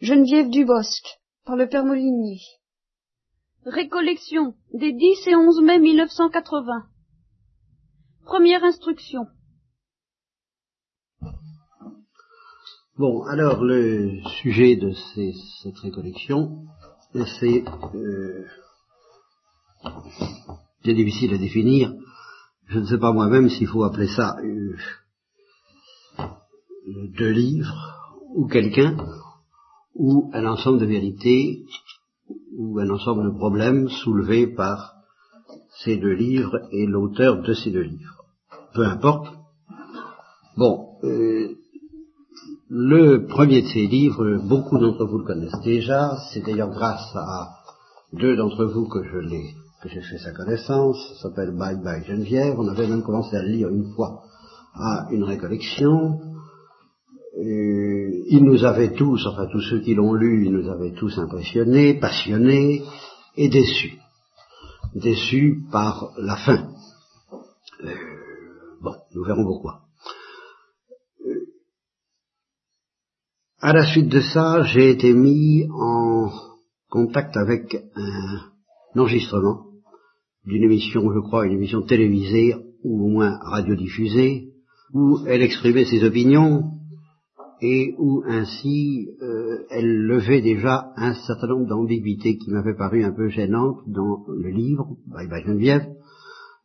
Geneviève Dubosc, par le père Molinier. Récollection des 10 et 11 mai 1980. Première instruction. Bon, alors le sujet de ces, cette récollection, c'est euh, c'est difficile à définir. Je ne sais pas moi-même s'il faut appeler ça euh, deux livres ou quelqu'un ou un ensemble de vérités ou un ensemble de problèmes soulevés par ces deux livres et l'auteur de ces deux livres. Peu importe. Bon, euh, le premier de ces livres, beaucoup d'entre vous le connaissent déjà, c'est d'ailleurs grâce à deux d'entre vous que je l'ai, que j'ai fait sa connaissance, s'appelle Bye Bye Geneviève, on avait même commencé à le lire une fois à une récollection, il nous avait tous, enfin tous ceux qui l'ont lu, ils nous avaient tous impressionnés, passionnés et déçus. Déçus par la fin. Euh, bon, nous verrons pourquoi. Euh, à la suite de ça, j'ai été mis en contact avec un enregistrement d'une émission, je crois, une émission télévisée ou au moins radiodiffusée, où elle exprimait ses opinions et où ainsi euh, elle levait déjà un certain nombre d'ambiguïtés qui m'avaient paru un peu gênantes dans le livre, Bye Bye Geneviève,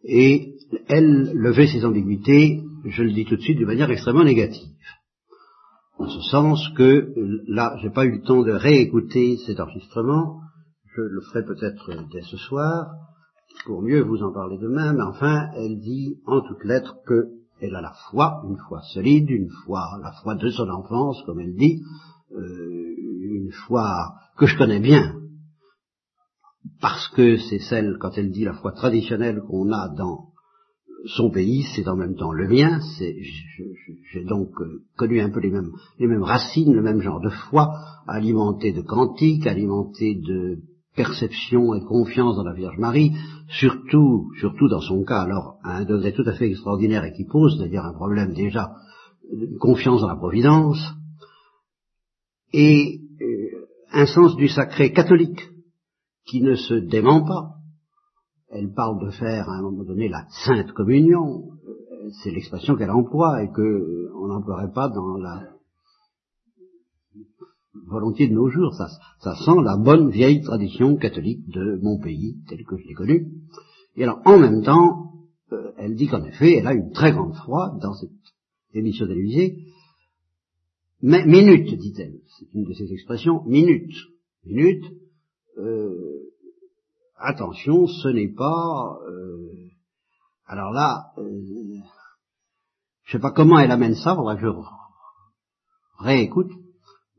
et elle levait ces ambiguïtés, je le dis tout de suite, de manière extrêmement négative. En ce sens que, là, j'ai pas eu le temps de réécouter cet enregistrement, je le ferai peut-être dès ce soir, pour mieux vous en parler demain, mais enfin, elle dit en toutes lettres que elle a la foi, une foi solide, une foi, la foi de son enfance, comme elle dit, euh, une foi que je connais bien, parce que c'est celle, quand elle dit la foi traditionnelle qu'on a dans son pays, c'est en même temps le mien, j'ai donc euh, connu un peu les mêmes, les mêmes racines, le même genre de foi, alimenté de cantiques, alimenté de perception et confiance dans la Vierge Marie, surtout, surtout dans son cas, alors à un degré tout à fait extraordinaire et qui pose d'ailleurs un problème déjà de confiance dans la Providence, et euh, un sens du sacré catholique qui ne se dément pas. Elle parle de faire à un moment donné la sainte communion, c'est l'expression qu'elle emploie et que euh, n'emploierait pas dans la volontiers de nos jours. Ça, sent la bonne vieille tradition catholique de mon pays, tel que je l'ai connu. Et alors, en même temps, euh, elle dit qu'en effet, elle a une très grande foi dans cette émission télévisée. Mais minute, dit-elle, c'est une de ses expressions, minute, minute. Euh, attention, ce n'est pas. Euh, alors là, je sais pas comment elle amène ça, faudrait que je réécoute.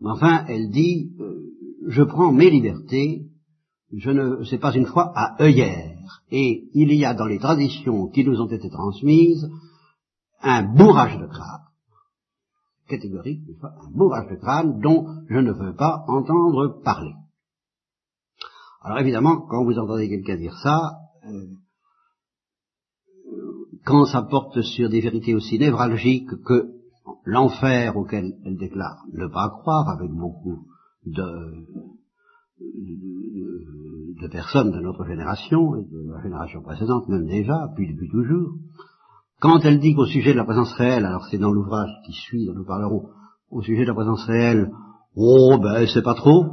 Mais enfin, elle dit, euh, je prends mes libertés, je ne, c'est pas une foi à œillère. Et il y a dans les traditions qui nous ont été transmises un bourrage de crâne, catégorique, un bourrage de crâne dont je ne veux pas entendre parler. Alors évidemment, quand vous entendez quelqu'un dire ça, euh, quand ça porte sur des vérités aussi névralgiques que l'enfer auquel elle déclare ne pas croire avec beaucoup de, personnes de notre génération et de la génération précédente même déjà, puis depuis toujours, quand elle dit qu'au sujet de la présence réelle, alors c'est dans l'ouvrage qui suit, dont nous parlerons, au sujet de la présence réelle, oh ben sait pas trop,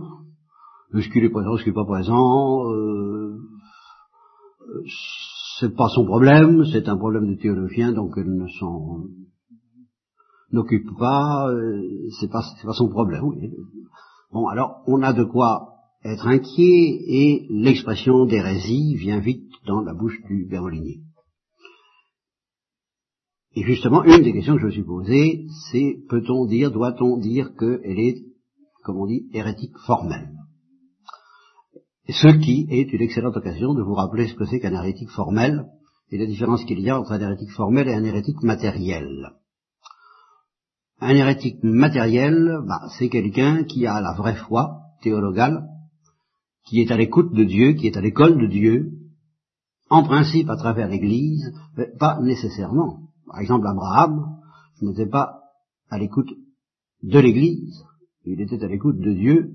ce qu'il est présent, ce qu'il n'est pas présent, euh, c'est pas son problème, c'est un problème de théologien, donc elle ne s'en n'occupe pas, euh, c'est pas, pas son problème. Bon, alors on a de quoi être inquiet et l'expression d'hérésie vient vite dans la bouche du berlinier. Et justement, une des questions que je me suis posée, c'est peut-on dire, doit-on dire qu'elle est, comme on dit, hérétique formelle? Ce qui est une excellente occasion de vous rappeler ce que c'est qu'un hérétique formel et la différence qu'il y a entre un hérétique formel et un hérétique matériel. Un hérétique matériel, bah, c'est quelqu'un qui a la vraie foi théologale, qui est à l'écoute de Dieu, qui est à l'école de Dieu, en principe à travers l'Église, mais pas nécessairement. Par exemple, Abraham n'était pas à l'écoute de l'Église, Il était à l'écoute de Dieu,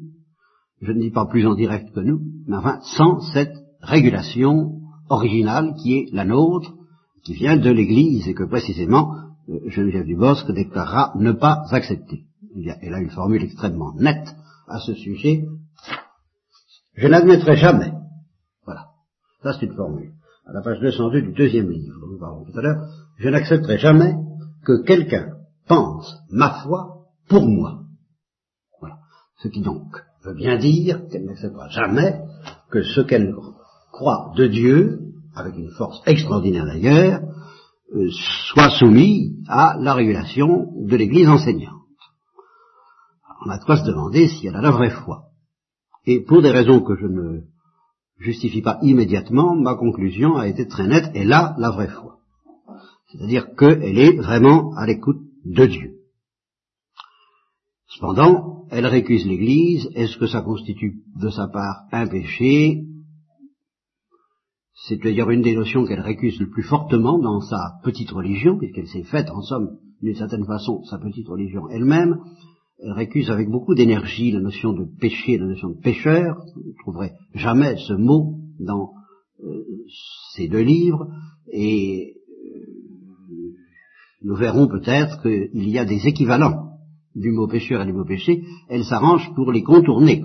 je ne dis pas plus en direct que nous, mais enfin sans cette régulation originale qui est la nôtre, qui vient de l'Église et que précisément Geneviève Dubosc déclarera ne pas accepter. Il y a, elle a une formule extrêmement nette à ce sujet. Je n'admettrai jamais. Voilà. Ça c'est une formule. À la page 202 du deuxième livre, nous parlons tout à l'heure, je n'accepterai jamais que quelqu'un pense ma foi pour moi. Voilà. Ce qui donc veut bien dire qu'elle n'acceptera jamais que ce qu'elle croit de Dieu, avec une force extraordinaire d'ailleurs, euh, soit soumis à la régulation de l'Église enseignante. On a de quoi se demander si elle a la vraie foi. Et pour des raisons que je ne justifie pas immédiatement, ma conclusion a été très nette, elle a la vraie foi. C'est-à-dire qu'elle est vraiment à l'écoute de Dieu. Cependant, elle récuse l'Église. Est-ce que ça constitue de sa part un péché? C'est d'ailleurs une des notions qu'elle récuse le plus fortement dans sa petite religion, puisqu'elle s'est faite, en somme, d'une certaine façon, sa petite religion elle-même. Elle récuse avec beaucoup d'énergie la notion de péché, la notion de pécheur. Vous ne trouverez jamais ce mot dans euh, ces deux livres. Et euh, nous verrons peut-être qu'il y a des équivalents du mot pécheur et du mot péché, elle s'arrange pour les contourner.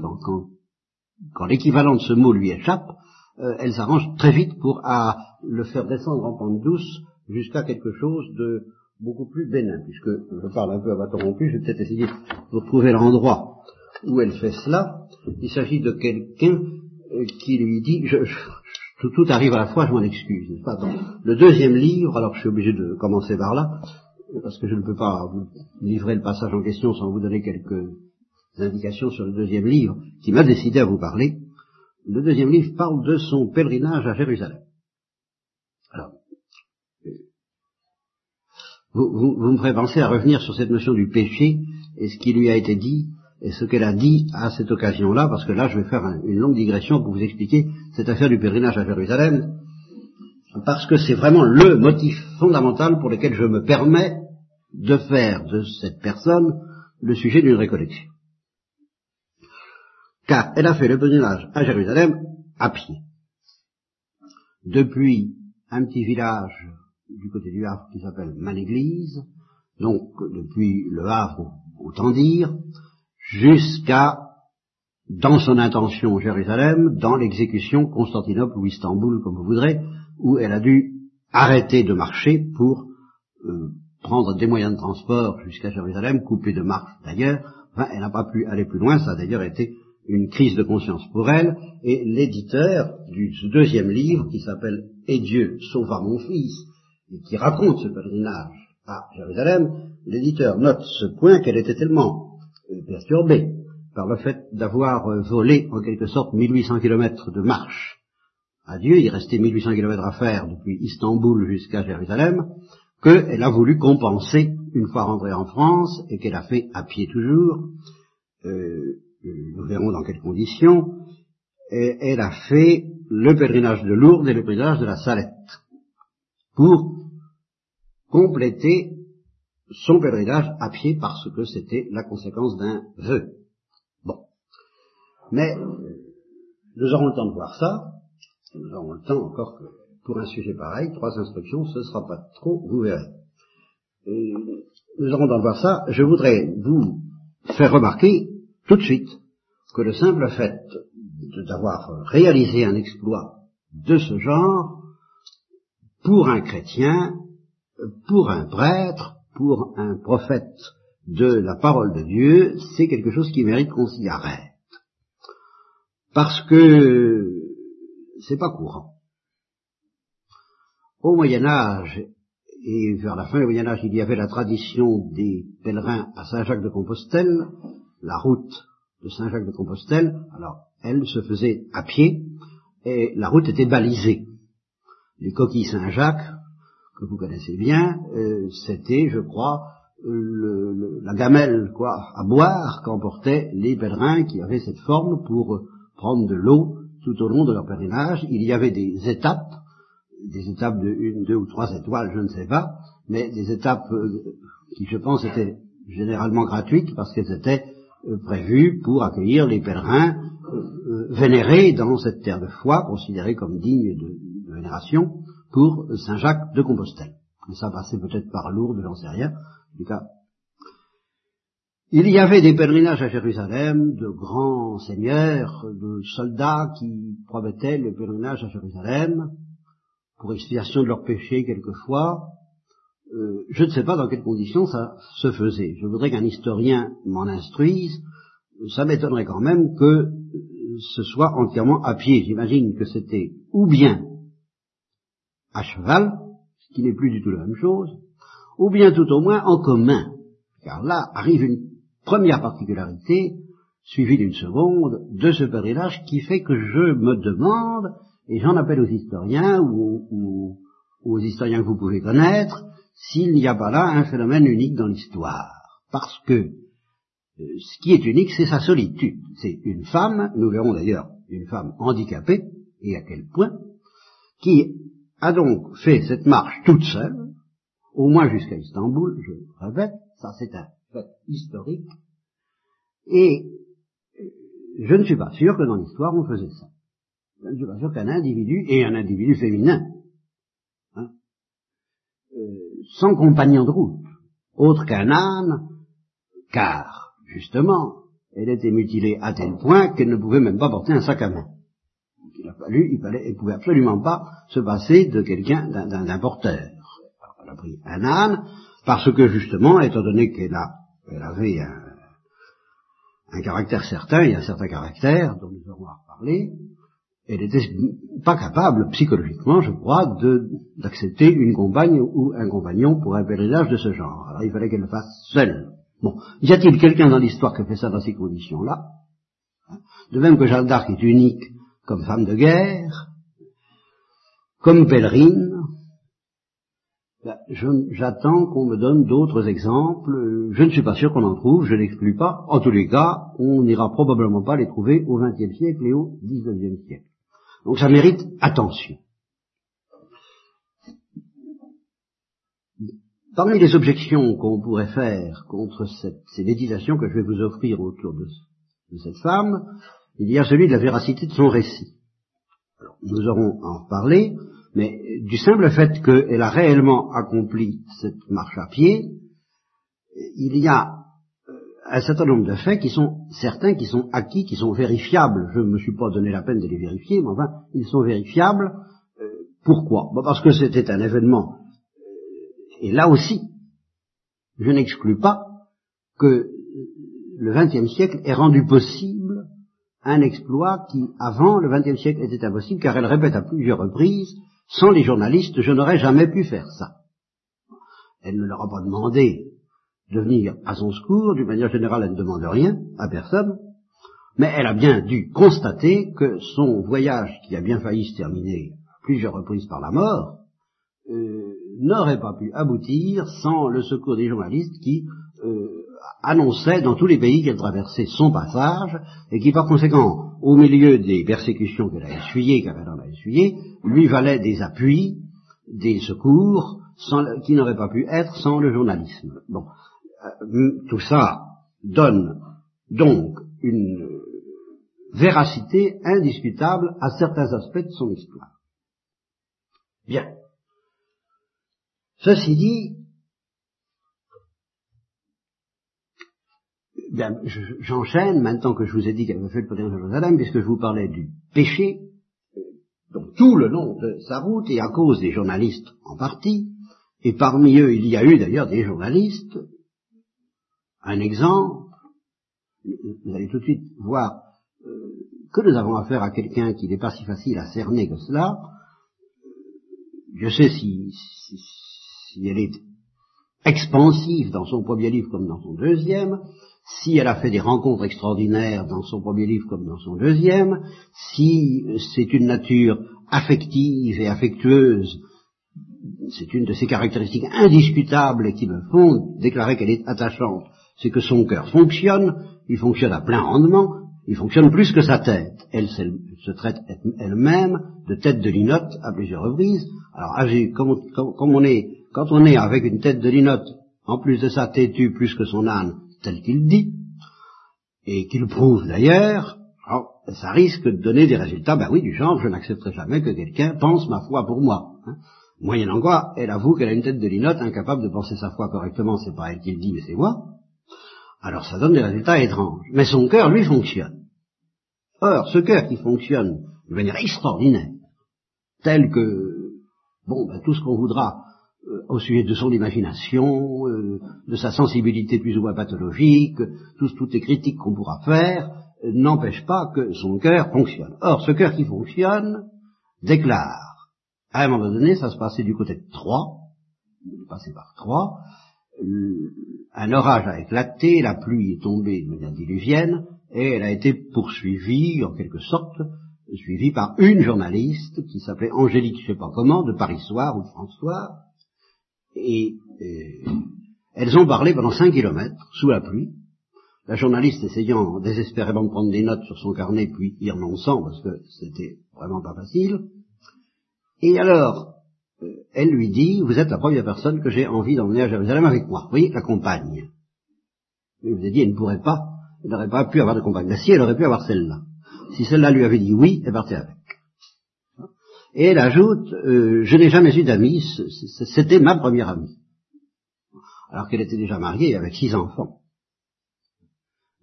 Quand, l'équivalent de ce mot lui échappe, euh, elle s'arrange très vite pour à, le faire descendre en pente douce jusqu'à quelque chose de beaucoup plus bénin. Puisque je parle un peu à bâton rompu, je vais peut-être essayer de retrouver l'endroit où elle fait cela. Il s'agit de quelqu'un euh, qui lui dit, je, je, tout, tout, arrive à la fois, je m'en excuse. Pas? Le deuxième livre, alors je suis obligé de commencer par là, parce que je ne peux pas vous livrer le passage en question sans vous donner quelques indications sur le deuxième livre qui m'a décidé à vous parler. Le deuxième livre parle de son pèlerinage à Jérusalem. Alors, vous, me ferez penser à revenir sur cette notion du péché et ce qui lui a été dit et ce qu'elle a dit à cette occasion-là, parce que là je vais faire une longue digression pour vous expliquer cette affaire du pèlerinage à Jérusalem, parce que c'est vraiment le motif fondamental pour lequel je me permets de faire de cette personne le sujet d'une récollection. Car elle a fait le pèlerinage à Jérusalem à pied. Depuis un petit village du côté du Havre qui s'appelle Manéglise, donc depuis le Havre, autant dire, jusqu'à, dans son intention Jérusalem, dans l'exécution Constantinople ou Istanbul, comme vous voudrez, où elle a dû arrêter de marcher pour euh, prendre des moyens de transport jusqu'à Jérusalem, couper de marche d'ailleurs. Enfin, elle n'a pas pu aller plus loin, ça a d'ailleurs été une crise de conscience pour elle, et l'éditeur du deuxième livre, qui s'appelle Et Dieu sauva mon fils, et qui raconte ce pèlerinage à Jérusalem, l'éditeur note ce point qu'elle était tellement euh, perturbée par le fait d'avoir euh, volé en quelque sorte 1800 kilomètres de marche à Dieu, il restait 1800 kilomètres à faire depuis Istanbul jusqu'à Jérusalem, qu'elle a voulu compenser une fois rentrée en France et qu'elle a fait à pied toujours, euh, nous verrons dans quelles conditions, elle a fait le pèlerinage de Lourdes et le pèlerinage de la Salette pour compléter son pèlerinage à pied parce que c'était la conséquence d'un vœu. Bon. Mais nous aurons le temps de voir ça, nous aurons le temps encore que pour un sujet pareil, trois instructions, ce ne sera pas trop, vous verrez. Nous aurons dans voir ça. Je voudrais vous faire remarquer tout de suite que le simple fait d'avoir réalisé un exploit de ce genre, pour un chrétien, pour un prêtre, pour un prophète de la parole de Dieu, c'est quelque chose qui mérite qu'on s'y arrête. Parce que c'est pas courant. Au Moyen Âge et vers la fin du Moyen Âge, il y avait la tradition des pèlerins à Saint-Jacques de Compostelle, la route de Saint-Jacques de Compostelle. Alors, elle se faisait à pied et la route était balisée. Les coquilles Saint-Jacques, que vous connaissez bien, euh, c'était, je crois, le, la gamelle quoi à boire qu'emportaient les pèlerins qui avaient cette forme pour prendre de l'eau tout au long de leur pèlerinage. Il y avait des étapes des étapes de une, deux ou trois étoiles, je ne sais pas, mais des étapes euh, qui, je pense, étaient généralement gratuites parce qu'elles étaient euh, prévu pour accueillir les pèlerins euh, vénérés dans cette terre de foi, considérée comme digne de, vénération, pour Saint Jacques de Compostelle. ça passait peut-être par Lourdes, j'en sais rien. En cas, il y avait des pèlerinages à Jérusalem, de grands seigneurs, de soldats qui promettaient le pèlerinage à Jérusalem, pour expiation de leurs péchés quelquefois. Euh, je ne sais pas dans quelles conditions ça se faisait. Je voudrais qu'un historien m'en instruise. Ça m'étonnerait quand même que euh, ce soit entièrement à pied. J'imagine que c'était ou bien à cheval, ce qui n'est plus du tout la même chose, ou bien tout au moins en commun. Car là arrive une première particularité, suivie d'une seconde, de ce pèlerinage qui fait que je me demande, et j'en appelle aux historiens ou, aux historiens que vous pouvez connaître, s'il n'y a pas là un phénomène unique dans l'histoire. Parce que euh, ce qui est unique, c'est sa solitude. C'est une femme, nous verrons d'ailleurs une femme handicapée, et à quel point, qui a donc fait cette marche toute seule, au moins jusqu'à Istanbul, je répète, ça c'est un fait historique, et je ne suis pas sûr que dans l'histoire on faisait ça. Je ne suis pas sûr qu'un individu, et un individu féminin, hein, euh, sans compagnon de route, autre qu'un âne, car, justement, elle était mutilée à tel point qu'elle ne pouvait même pas porter un sac à main. il a fallu, il fallait, pouvait absolument pas se passer de quelqu'un, d'un porteur. Elle a pris un âne, parce que justement, étant donné qu'elle a avait un, caractère certain et un certain caractère dont nous aurons à reparler, elle n'était pas capable, psychologiquement, je crois, d'accepter une compagne ou un compagnon pour un pèlerinage de ce genre. Alors il fallait qu'elle le fasse seule. Bon, y a-t-il quelqu'un dans l'histoire qui a fait ça dans ces conditions-là? De même que Jeanne d'Arc est unique comme femme de guerre, comme pèlerine, ben, j'attends qu'on me donne d'autres exemples. Je ne suis pas sûr qu'on en trouve, je n'exclus pas. En tous les cas, on n'ira probablement pas les trouver au XXe siècle et au XIXe siècle. Donc ça mérite attention. Parmi les objections qu'on pourrait faire contre ces méditations que je vais vous offrir autour de, cette femme, il y a celui de la véracité de son récit. nous aurons à en reparler. Mais du simple fait qu'elle a réellement accompli cette marche à pied, il y a un certain nombre de faits qui sont certains, qui sont acquis, qui sont vérifiables. Je ne me suis pas donné la peine de les vérifier, mais enfin, ils sont vérifiables. Euh, pourquoi? Parce que c'était un événement. Euh, et là aussi, je n'exclus pas que le XXe siècle ait rendu possible un exploit qui, avant le XXe siècle, était impossible, car elle répète à plusieurs reprises sans les journalistes, je n'aurais jamais pu faire ça. Elle ne leur a pas demandé de venir à son secours, d'une manière générale, elle ne demande rien à personne, mais elle a bien dû constater que son voyage, qui a bien failli se terminer plusieurs reprises par la mort, euh, n'aurait pas pu aboutir sans le secours des journalistes qui euh, annonçaient dans tous les pays qu'elle traversait son passage et qui par conséquent, au milieu des persécutions qu'elle a essuyées, qu'elle a essuyées, lui valait des appuis, des secours, qui n'auraient pas pu être sans le journalisme. Bon, tout ça donne donc une véracité indiscutable à certains aspects de son histoire. Bien. Ceci dit, j'enchaîne maintenant que je vous ai dit qu'elle avait fait le pèlerinage de Jérusalem, puisque je vous parlais du péché, donc tout le long de sa route, et à cause des journalistes en partie, et parmi eux il y a eu d'ailleurs des journalistes, un exemple, vous allez tout de suite voir euh, que nous avons affaire à quelqu'un qui n'est pas si facile à cerner que cela. Je sais si, si elle est expansive dans son premier livre comme dans son deuxième, si elle a fait des rencontres extraordinaires dans son premier livre comme dans son deuxième, si c'est une nature affective et affectueuse, c'est une de ses caractéristiques indiscutables qui me font déclarer qu'elle est attachante, c'est que son cœur fonctionne, il fonctionne à plein rendement, il fonctionne plus que sa tête. Elle se traite elle-même de tête de linotte à plusieurs reprises. Alors, comme, on est, quand on est avec une tête de linotte, en plus de ça têtue plus que son âne, tel qu'il dit, et qu'il prouve d'ailleurs, ça risque de donner des résultats, ben oui, du genre, je n'accepterai jamais que quelqu'un pense ma foi pour moi. Hein. Moyennant quoi, elle avoue qu'elle a une tête de linotte, incapable de penser sa foi correctement, c'est pas elle qui le dit, mais c'est moi. Alors ça donne des résultats étranges. Mais son cœur, lui, fonctionne. Or, ce cœur qui fonctionne de manière extraordinaire, tel que, bon, ben, tout ce qu'on voudra euh, au sujet de son imagination, euh, de sa sensibilité plus ou moins pathologique, toutes les critiques qu'on pourra faire, euh, n'empêche pas que son cœur fonctionne. Or, ce cœur qui fonctionne déclare, à un moment donné, ça se passait du côté de Troyes, passé par Troyes, un orage a éclaté, la pluie est tombée de manière diluvienne, et elle a été poursuivie, en quelque sorte, suivie par une journaliste qui s'appelait Angélique, je sais pas comment, de Paris Soir ou de France et, elles ont parlé pendant cinq kilomètres, sous la pluie, la journaliste essayant désespérément de prendre des notes sur son carnet, puis y renonçant, parce que c'était vraiment pas facile, et alors, euh, elle lui dit, vous êtes la première personne que j'ai envie d'emmener à Jérusalem avec moi. Voyez, la compagne. Elle vous a dit, elle ne pourrait pas, elle n'aurait pas pu avoir de compagne. Si, elle aurait pu avoir celle-là. Si celle-là lui avait dit oui, elle partait avec. Et elle ajoute, euh, je n'ai jamais eu d'amis, c'était ma première amie. Alors qu'elle était déjà mariée avec six enfants.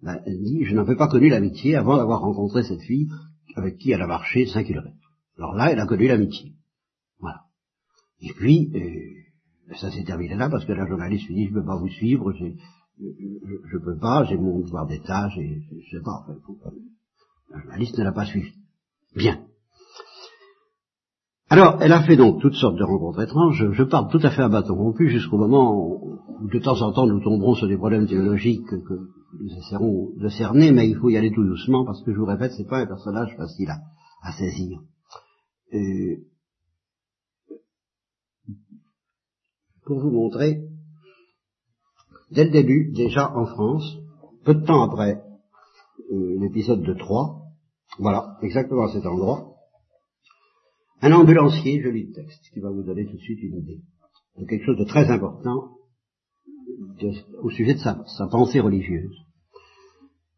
Ben, elle dit, je n'avais pas connu l'amitié avant d'avoir rencontré cette fille avec qui elle a marché cinq kilomètres. Alors là, elle a connu l'amitié. Et puis, euh, ça s'est terminé là parce que la journaliste lui dit, je ne peux pas vous suivre, je ne peux pas, j'ai mon devoir d'état, je ne sais pas. Enfin, la journaliste ne l'a pas suivi. Bien. Alors, elle a fait donc toutes sortes de rencontres étranges. Je, parle tout à fait à bâton rompu jusqu'au moment où, de temps en temps, nous tomberons sur des problèmes théologiques que nous essaierons de cerner, mais il faut y aller tout doucement parce que je vous répète, c'est pas un personnage facile à, saisir. Euh, pour vous montrer, dès le début, déjà en France, peu de temps après euh, l'épisode de Troyes, voilà, exactement à cet endroit, un ambulancier, je lis le texte, qui va vous donner tout de suite une idée de quelque chose de très important au sujet de sa, sa, pensée religieuse.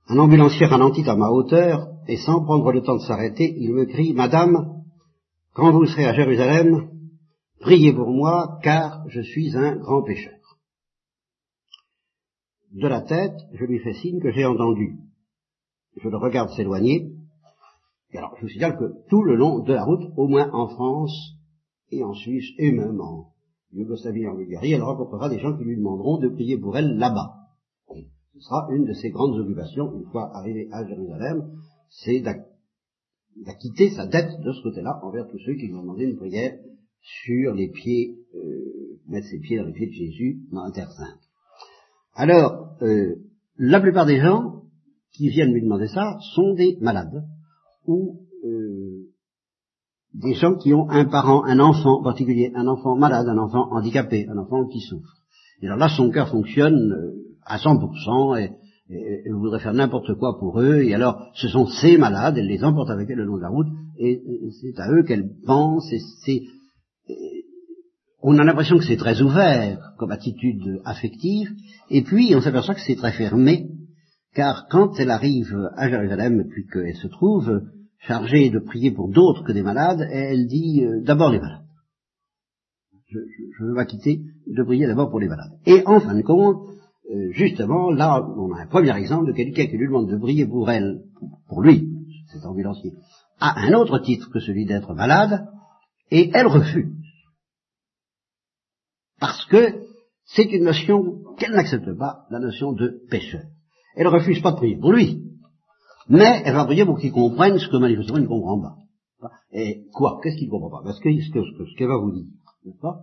Un ambulancier ralentit à ma hauteur, et sans prendre le temps de s'arrêter, il me crie, Madame, quand vous serez à Jérusalem, priez pour moi, car je suis un grand pécheur. De la tête, je lui fais signe que j'ai entendu. Je le regarde s'éloigner, et alors, je vous signale que tout le long de la route, au moins en France et en Suisse, et même en Yougoslavie et en Bulgarie, elle rencontrera des gens qui lui demanderont de prier pour elle là-bas. Ce sera une de ses grandes occupations, une fois arrivée à Jérusalem, c'est d'acquitter sa dette de ce côté-là envers tous ceux qui lui ont demandé une prière sur les pieds, euh, mettre ses pieds dans les pieds de Jésus dans la terre sainte. Alors, euh, la plupart des gens qui viennent lui demander ça sont des malades ou euh, des gens qui ont un parent, un enfant en particulier, un enfant malade, un enfant handicapé, un enfant qui souffre. Et alors là, son cœur fonctionne euh, à 100% et, et, voudrait faire n'importe quoi pour eux. Et alors, ce sont ces malades, elle les emporte avec elle le long de la route, et, c'est à eux qu'elle pense. Et c'est, on a l'impression que c'est très ouvert comme attitude affective, et puis on s'aperçoit que c'est très fermé, car quand elle arrive à Jérusalem, puis qu'elle se trouve chargée de prier pour d'autres que des malades, elle dit euh, d'abord les malades. Je, je, veux m'acquitter de prier d'abord pour les malades. Et en fin de compte, euh, justement, là, on a un premier exemple de quelqu'un qui lui demande de prier pour elle, pour lui, cet ambulancier, à un autre titre que celui d'être malade, et elle refuse. Parce que c'est une notion qu'elle n'accepte pas, la notion de pécheur. Elle refuse pas de prier pour lui, mais elle va prier pour qu'il comprenne ce que manifestement il ne comprend pas. Et quoi? Qu'est-ce qu'il ne comprend pas? Parce que ce qu'elle va vous dire, n'est-ce pas?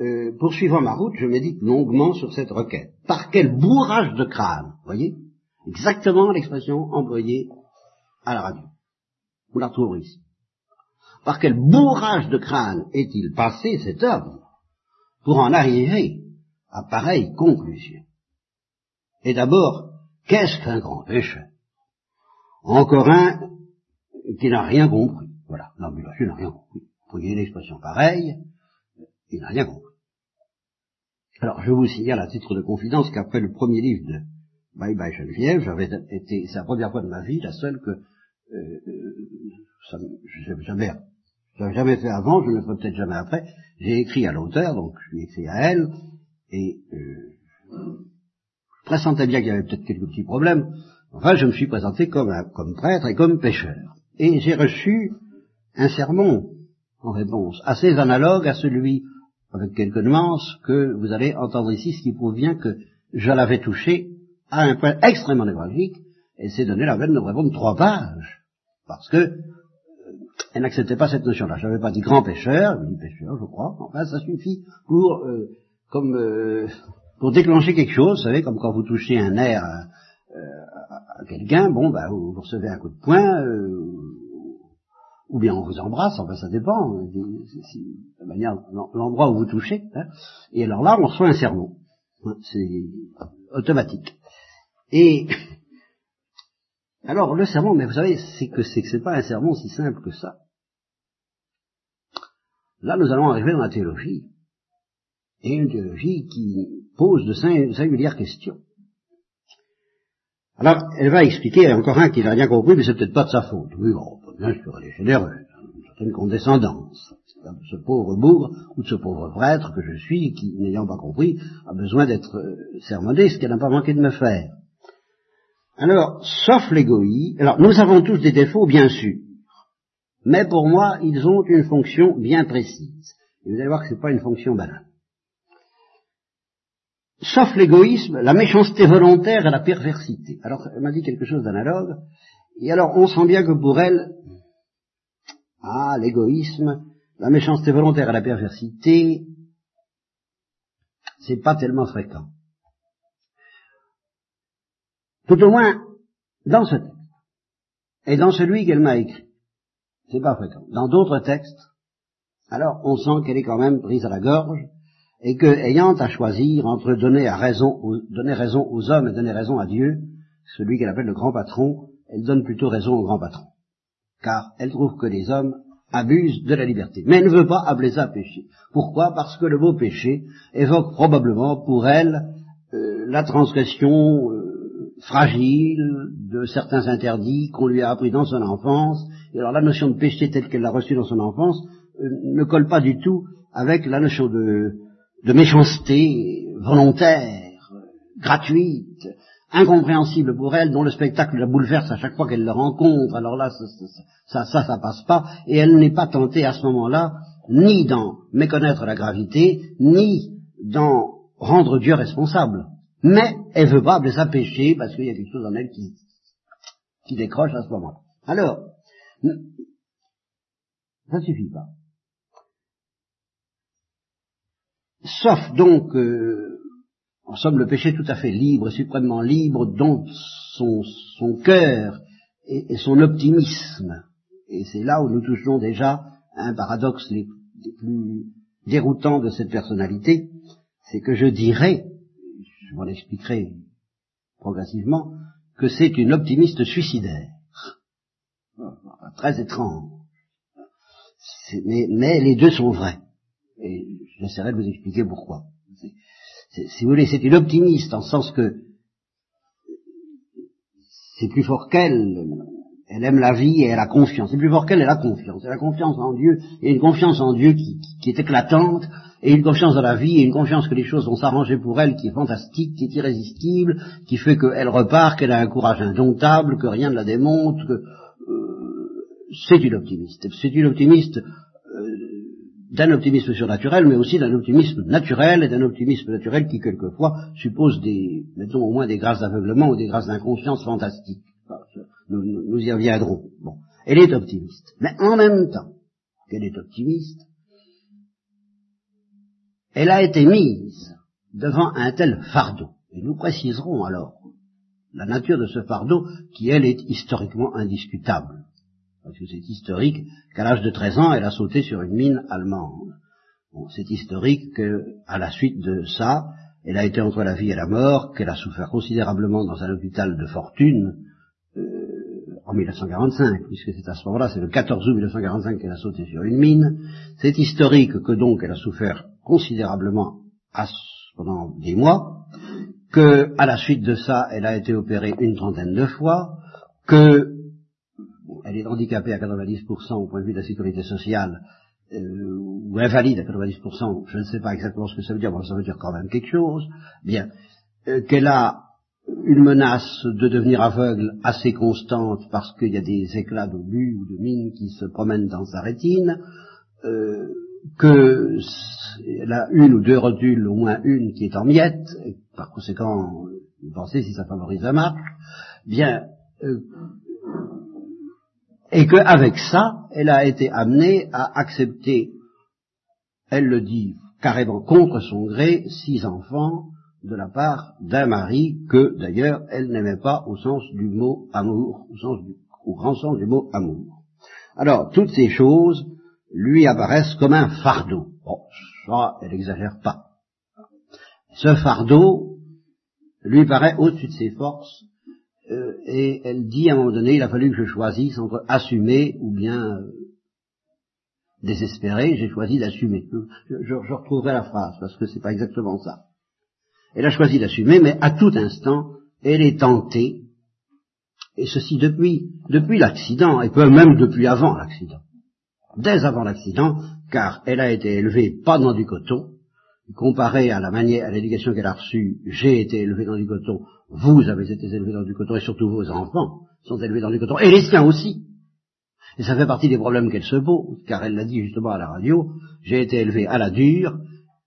Euh, Poursuivant ma route, je médite longuement sur cette requête. Par quel bourrage de crâne Voyez? Exactement l'expression employée à la radio. Vous la retrouverez ici. Par quel bourrage de crâne est-il passé cet homme? Pour en arriver à pareille conclusion Et d'abord, qu'est-ce qu'un grand pécheur encore un qui n'a rien compris. Voilà, l'ambulancier n'a rien compris. Vous voyez une expression pareille, il n'a rien compris. Alors, je vous signale à titre de confidence qu'après le premier livre de Bye bye Geneviève, j'avais été, c'est la première fois de ma vie, la seule que euh, ça, je jamais, j'avais jamais fait avant, je ne le ferai peut-être jamais après. J'ai écrit à l'auteur, donc je lui ai écrit à elle, et euh, je pressentais bien qu'il y avait peut-être quelques petits problèmes. Enfin, je me suis présenté comme, comme prêtre et comme pécheur. Et j'ai reçu un sermon en réponse, assez analogue à celui, avec quelques nuances, que vous allez entendre ici, ce qui prouve bien que je l'avais touché à un point extrêmement névralgique, et c'est donné la peine de répondre trois pages, parce que elle n'acceptait pas cette notion-là. Je n'avais pas dit grand pêcheur, je dis pêcheur, je crois. Enfin, ça suffit pour, euh, comme, euh, pour déclencher quelque chose, vous savez, comme quand vous touchez un air à, à quelqu'un, bon, bah, vous, recevez un coup de poing, ou bien on vous embrasse, enfin ça dépend, de manière, l'endroit où vous touchez. Hein. Et alors là, on reçoit un sermon. Hein, c'est automatique. Et alors le sermon, mais vous savez, c'est que c'est c'est pas un sermon si simple que ça. Là, nous allons arriver dans la théologie. Et une théologie qui pose de singulières questions. Alors, elle va expliquer, il a encore un qui n'a rien compris, mais c'est peut-être pas de sa faute. Oui, bon, bien sûr, elle est généreuse, une certaine condescendance. Ce pauvre bourg, ou de ce pauvre prêtre que je suis, qui, n'ayant pas compris, a besoin d'être euh, sermonné, ce qu'elle n'a pas manqué de me faire. Alors, sauf l'égoïsme, alors nous avons tous des défauts, bien sûr, mais pour moi, ils ont une fonction bien précise. Et vous allez voir que ce n'est pas une fonction banale. Sauf l'égoïsme, la méchanceté volontaire et la perversité. Alors, elle m'a dit quelque chose d'analogue, et alors on sent bien que pour elle, ah, l'égoïsme, la méchanceté volontaire et la perversité, c'est pas tellement fréquent. Tout au moins, dans ce texte, et dans celui qu'elle m'a écrit, c'est pas fréquent. Dans d'autres textes, alors on sent qu'elle est quand même prise à la gorge, et que, ayant à choisir entre donner, raison, donner raison aux hommes et donner raison à Dieu, celui qu'elle appelle le grand patron, elle donne plutôt raison au grand patron. Car elle trouve que les hommes abusent de la liberté. Mais elle ne veut pas appeler ça péché. Pourquoi? Parce que le mot péché évoque probablement pour elle euh, la transgression euh, fragile de certains interdits qu'on lui a appris dans son enfance. Et alors la notion de péché telle qu'elle l'a reçue dans son enfance euh, ne colle pas du tout avec la notion de, méchanceté volontaire, gratuite, incompréhensible pour elle, dont le spectacle la bouleverse à chaque fois qu'elle le rencontre. Alors là, ça, ça, ça, ça passe pas. Et elle n'est pas tentée à ce moment-là ni d'en méconnaître la gravité, ni d'en rendre Dieu responsable mais elle veut pas appeler ça péché parce qu'il y a quelque chose en elle qui, qui décroche à ce moment-là. Alors, ça suffit pas. Sauf donc, euh, en somme, le péché tout à fait libre, suprêmement libre, dont son, son cœur et, son optimisme. Et c'est là où nous touchons déjà un paradoxe les, les plus déroutants de cette personnalité, c'est que je dirais je m'en expliquerai progressivement, que c'est une optimiste suicidaire. Très étrange. Mais, les deux sont vrais. Et j'essaierai de vous expliquer pourquoi. si vous voulez, c'est une optimiste en sens que c'est plus fort qu'elle, elle aime la vie et elle a confiance. C'est plus fort qu'elle, elle a confiance. Elle a confiance en Dieu, et une confiance en Dieu qui est éclatante, et une confiance dans la vie, et une confiance que les choses vont s'arranger pour elle, qui est fantastique, qui est irrésistible, qui fait qu'elle repart, qu'elle a un courage indomptable, que rien ne la démonte, que euh, c'est une optimiste. C'est une optimiste euh, d'un optimisme surnaturel, mais aussi d'un optimisme naturel, et d'un optimisme naturel qui quelquefois suppose des, mettons au moins des grâces d'aveuglement ou des grâces d'inconscience fantastiques. Nous, nous y reviendrons. Bon. Elle est optimiste. Mais en même temps qu'elle est optimiste, elle a été mise devant un tel fardeau. Et nous préciserons alors la nature de ce fardeau qui, elle, est historiquement indiscutable. Parce que c'est historique qu'à l'âge de 13 ans, elle a sauté sur une mine allemande. c'est historique qu'à la suite de ça, elle a été entre la vie et la mort, qu'elle a souffert considérablement dans un hôpital de fortune en 1945, puisque c'est à ce moment-là, c'est le 14 août 1945 qu'elle a sauté sur une mine. C'est historique que donc elle a souffert considérablement pendant des mois, que à la suite de ça, elle a été opérée une trentaine de fois, que elle est handicapée à 90% au point de vue de la sécurité sociale, euh, ou invalide à 90%, je ne sais pas exactement ce que ça veut dire, mais ça veut dire quand même quelque chose, bien, euh, qu'elle a une menace de devenir aveugle assez constante parce qu'il y a des éclats d'obus ou de mines qui se promènent dans sa rétine, euh, que a une ou deux rotules, au moins une qui est en miettes, et par conséquent, vous pensez si ça favorise la marche, bien, euh, et qu'avec ça, elle a été amenée à accepter, elle le dit carrément contre son gré, six enfants de la part d'un mari que d'ailleurs elle n'aimait pas au sens du mot amour, au, grand sens du mot amour. Alors, toutes ces choses lui apparaissent comme un fardeau. Bon, ça, elle n'exagère pas. Ce fardeau lui paraît au-dessus de ses forces, euh, et elle dit à un moment donné, il a fallu que je choisisse entre assumer ou bien euh, désespérer, j'ai choisi d'assumer. Je, je, je, retrouverai la phrase, parce que c'est pas exactement ça. Elle a choisi d'assumer, mais à tout instant, elle est tentée, et ceci depuis, depuis l'accident, et peut même depuis avant l'accident. Dès avant l'accident, car elle a été élevée pas dans du coton, comparé à la manière, à l'éducation qu'elle a reçue, j'ai été élevé dans du coton, vous avez été élevé dans du coton, et surtout vos enfants sont élevés dans du coton, et les siens aussi. Et ça fait partie des problèmes qu'elle se pose, car elle l'a dit justement à la radio, j'ai été élevé à la dure,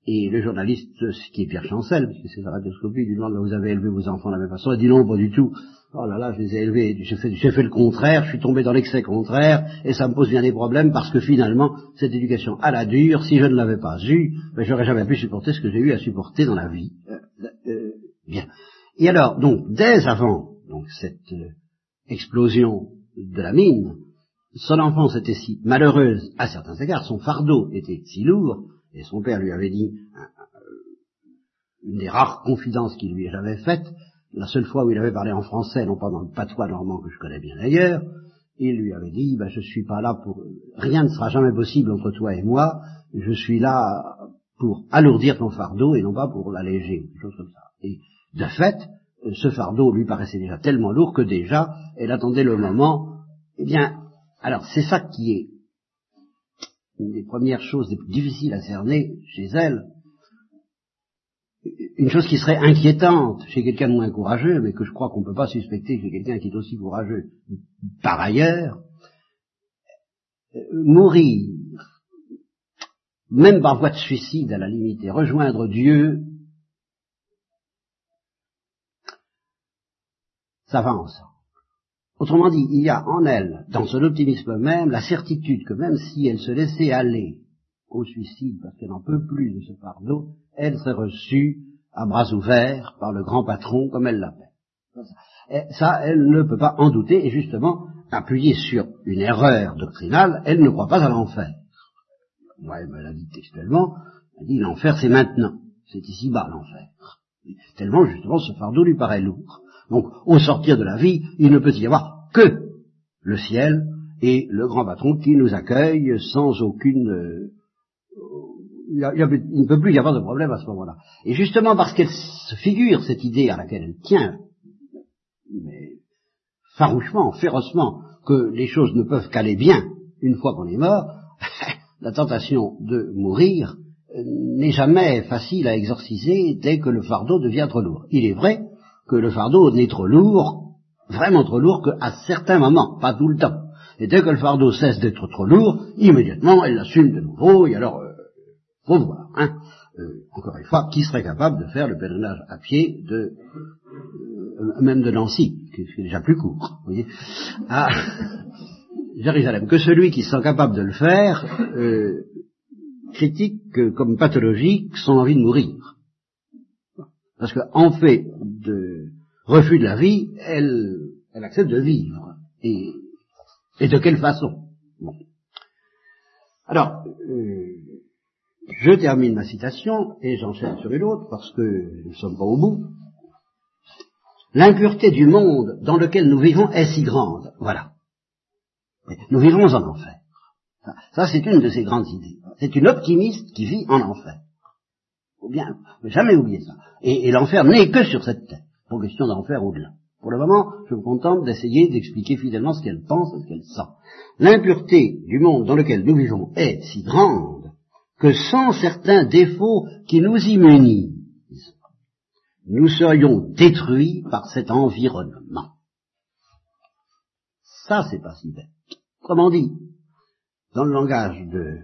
et le journaliste, ce qui est Pierre Chancel, puisque c'est la radioscopie, lui demande, vous avez élevé vos enfants de la même façon, il dit non, pas du tout. Oh là là, je les ai élevés, j'ai fait, fait, le contraire, je suis tombé dans l'excès contraire, et ça me pose bien des problèmes, parce que finalement, cette éducation à la dure, si je ne l'avais pas eue, ben, j'aurais jamais pu supporter ce que j'ai eu à supporter dans la vie. Euh, euh, bien. Et alors, donc, dès avant donc cette euh, explosion de la mine, son enfance était si malheureuse à certains égards, son fardeau était si lourd, et son père lui avait dit une des rares confidences qu'il lui ait jamais faites, la seule fois où il avait parlé en français, non pas dans le patois normand que je connais bien d'ailleurs, il lui avait dit, ben, je suis pas là pour, rien ne sera jamais possible entre toi et moi, je suis là pour alourdir ton fardeau et non pas pour l'alléger, quelque chose comme ça. Et de fait, ce fardeau lui paraissait déjà tellement lourd que déjà, elle attendait le moment, eh bien, alors c'est ça qui est une des premières choses les plus difficiles à cerner chez elle, une chose qui serait inquiétante chez quelqu'un de moins courageux, mais que je crois qu'on ne peut pas suspecter chez quelqu'un qui est aussi courageux par ailleurs, euh, mourir, même par voie de suicide à la limite, et rejoindre Dieu, ça va ensemble. Autrement dit, il y a en elle, dans son optimisme même, la certitude que même si elle se laissait aller au suicide parce qu'elle n'en peut plus de ce fardeau, elle serait reçue à bras ouverts par le grand patron, comme elle l'appelle. Ça, elle ne peut pas en douter, et justement, appuyée sur une erreur doctrinale, elle ne croit pas à l'enfer. Ouais, elle me l'a dit textuellement, elle dit l'enfer c'est maintenant, c'est ici-bas l'enfer. Tellement justement ce fardeau lui paraît lourd. Donc, au sortir de la vie, il ne peut y avoir que le ciel et le grand patron qui nous accueille sans aucune... Euh, il, ne peut plus y avoir de problème à ce moment-là. Et justement parce qu'elle se figure cette idée à laquelle elle tient, mais farouchement, férocement, que les choses ne peuvent qu'aller bien une fois qu'on est mort, la tentation de mourir n'est jamais facile à exorciser dès que le fardeau devient trop lourd. Il est vrai que le fardeau n'est trop lourd, vraiment trop lourd, qu'à certains moments, pas tout le temps. Et dès que le fardeau cesse d'être trop lourd, immédiatement, elle l'assume de nouveau, et alors, euh, faut voir, hein. Euh, encore une fois, qui serait capable de faire le pèlerinage à pied de, euh, même de Nancy, qui est déjà plus court, vous voyez, à Jérusalem, que celui qui sent capable de le faire, euh, critique comme pathologique son envie de mourir. Parce qu'en fait de refus de la vie, elle, elle accepte de vivre. Et, et de quelle façon? Bon. Alors, euh, je termine ma citation et j'enchaîne sur une autre parce que nous ne sommes pas au bout. L'impureté du monde dans lequel nous vivons est si grande. Voilà. Nous vivons en enfer. Ça, c'est une de ces grandes idées. C'est une optimiste qui vit en enfer. Faut bien, jamais oublier ça. Et, et l'enfer n'est que sur cette terre. Pour question d'enfer au-delà. Pour le moment, je me contente d'essayer d'expliquer fidèlement ce qu'elle pense et ce qu'elle sent. L'impureté du monde dans lequel nous vivons est si grande que sans certains défauts qui nous immunisent, nous serions détruits par cet environnement. Ça, c'est pas si bête. Comment dit, dans le langage de,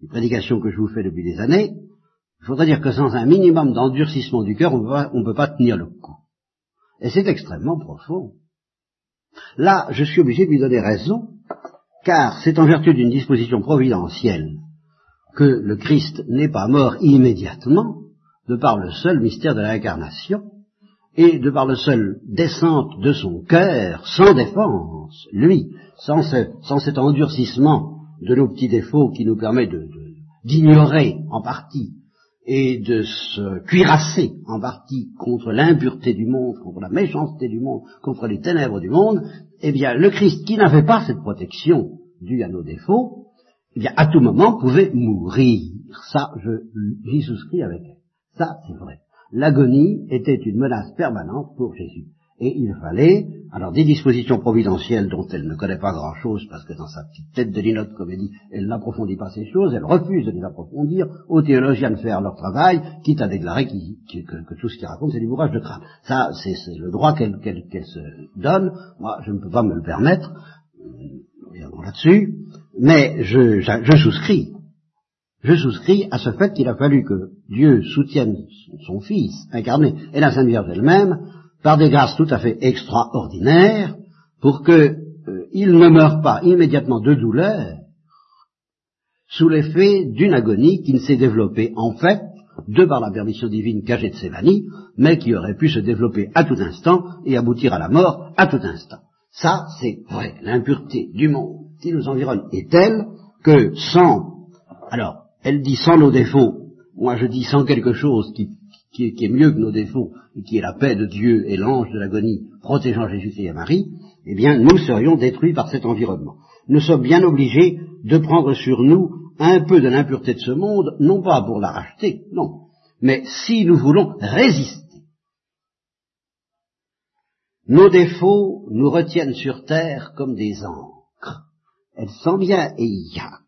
des prédications que je vous fais depuis des années, il faudrait dire que sans un minimum d'endurcissement du cœur, on ne peut pas tenir le coup. Et c'est extrêmement profond. Là, je suis obligé de lui donner raison, car c'est en vertu d'une disposition providentielle que le Christ n'est pas mort immédiatement, de par le seul mystère de l'incarnation, et de par le seul descente de son cœur, sans défense, lui, sans, cet endurcissement de nos petits défauts qui nous permet d'ignorer en partie et de se cuirasser en partie contre l'impureté du monde, contre la méchanceté du monde, contre les ténèbres du monde, eh bien, le Christ qui n'avait pas cette protection due à nos défauts, eh bien, à tout moment pouvait mourir. Ça, j'y souscris avec elle. Ça, c'est vrai. L'agonie était une menace permanente pour Jésus. Et il fallait, alors des dispositions providentielles dont elle ne connaît pas grand-chose, parce que dans sa petite tête de linotte comédie, elle n'approfondit pas ces choses, elle refuse de les approfondir, aux théologiens de faire leur travail, quitte à déclarer que, tout ce qu'il raconte, c'est du bourrage de crâne. Ça, c'est le droit qu'elle se donne, moi, je ne peux pas me le permettre, reviendrons là-dessus, mais je, je souscris. Je souscris à ce fait qu'il a fallu que Dieu soutienne son Fils incarné et la Sainte Vierge elle-même par des grâces tout à fait extraordinaires, pour qu'il euh, ne meure pas immédiatement de douleur sous l'effet d'une agonie qui ne s'est développée en fait de par la permission divine cachée de Sévanie, mais qui aurait pu se développer à tout instant et aboutir à la mort à tout instant. Ça, c'est vrai. L'impureté du monde qui nous environne est telle que sans, alors, elle dit sans nos défauts, moi je dis sans quelque chose qui qui est, mieux que nos défauts, et qui est la paix de Dieu et l'ange de l'agonie protégeant Jésus-Christ et Marie, eh bien, nous serions détruits par cet environnement. Nous sommes bien obligés de prendre sur nous un peu de l'impureté de ce monde, non pas pour la racheter, non, mais si nous voulons résister. Nos défauts nous retiennent sur terre comme des encres. Elle sent bien, et il y a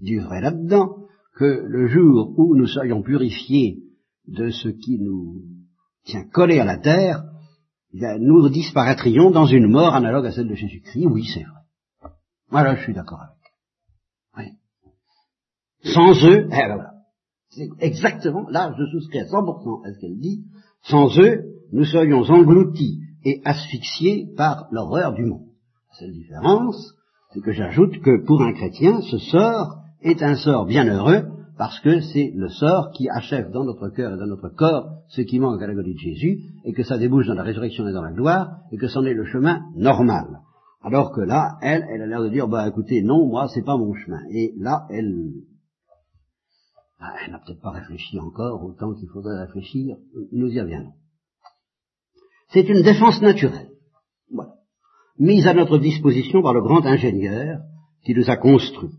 du vrai là-dedans, que le jour où nous serions purifiés de ce qui nous tient collés à la terre, nous disparaîtrions dans une mort analogue à celle de Jésus-Christ. Oui, c'est vrai. Voilà, je suis d'accord avec. Oui. Sans eux, eh voilà. C'est exactement, là, je souscris à 100% à ce qu'elle dit. Sans eux, nous serions engloutis et asphyxiés par l'horreur du monde. Cette différence, c'est que j'ajoute que pour un chrétien, ce sort est un sort bienheureux parce que c'est le sort qui achève dans notre cœur et dans notre corps ce qui manque à la gloire de Jésus, et que ça débouche dans la résurrection et dans la gloire, et que c'en est le chemin normal. Alors que là, elle, elle a l'air de dire, bah écoutez, non, moi, c'est pas mon chemin. Et là, elle, bah, elle n'a peut-être pas réfléchi encore autant qu'il faudrait réfléchir. Nous y reviendrons. C'est une défense naturelle, voilà, mise à notre disposition par le grand ingénieur qui nous a construits.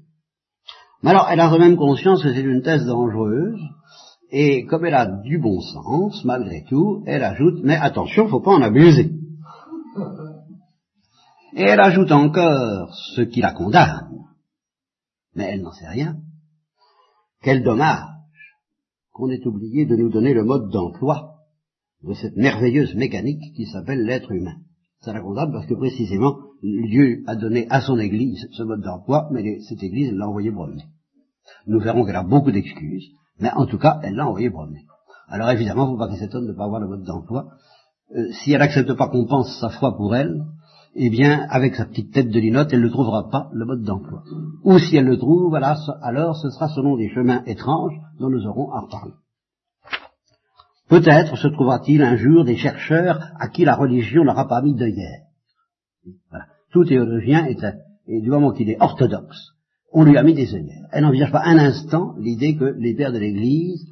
Mais alors, elle a quand même conscience que c'est une thèse dangereuse, et comme elle a du bon sens, malgré tout, elle ajoute, mais attention, faut pas en abuser. Et elle ajoute encore ce qui la condamne, mais elle n'en sait rien. Quel dommage qu'on ait oublié de nous donner le mode d'emploi de cette merveilleuse mécanique qui s'appelle l'être humain. Ça la condamne parce que précisément Dieu a donné à son Église ce mode d'emploi, mais cette Église l'a envoyé promener. Nous verrons qu'elle a beaucoup d'excuses, mais en tout cas, elle l'a envoyé promener. Alors évidemment, il ne faut pas qu'elle s'étonne de ne pas avoir le mode d'emploi. Euh, si elle n'accepte pas qu'on pense sa foi pour elle, eh bien, avec sa petite tête de linotte, elle ne trouvera pas le mode d'emploi. Ou si elle le trouve, alors ce sera selon des chemins étranges dont nous aurons à reparler. Peut-être se trouvera-t-il un jour des chercheurs à qui la religion n'aura pas mis d'œillère. Voilà. Tout théologien est, et du moment qu'il est orthodoxe, on lui a mis des œillères. Elle n'envisage pas un instant l'idée que les pères de l'Église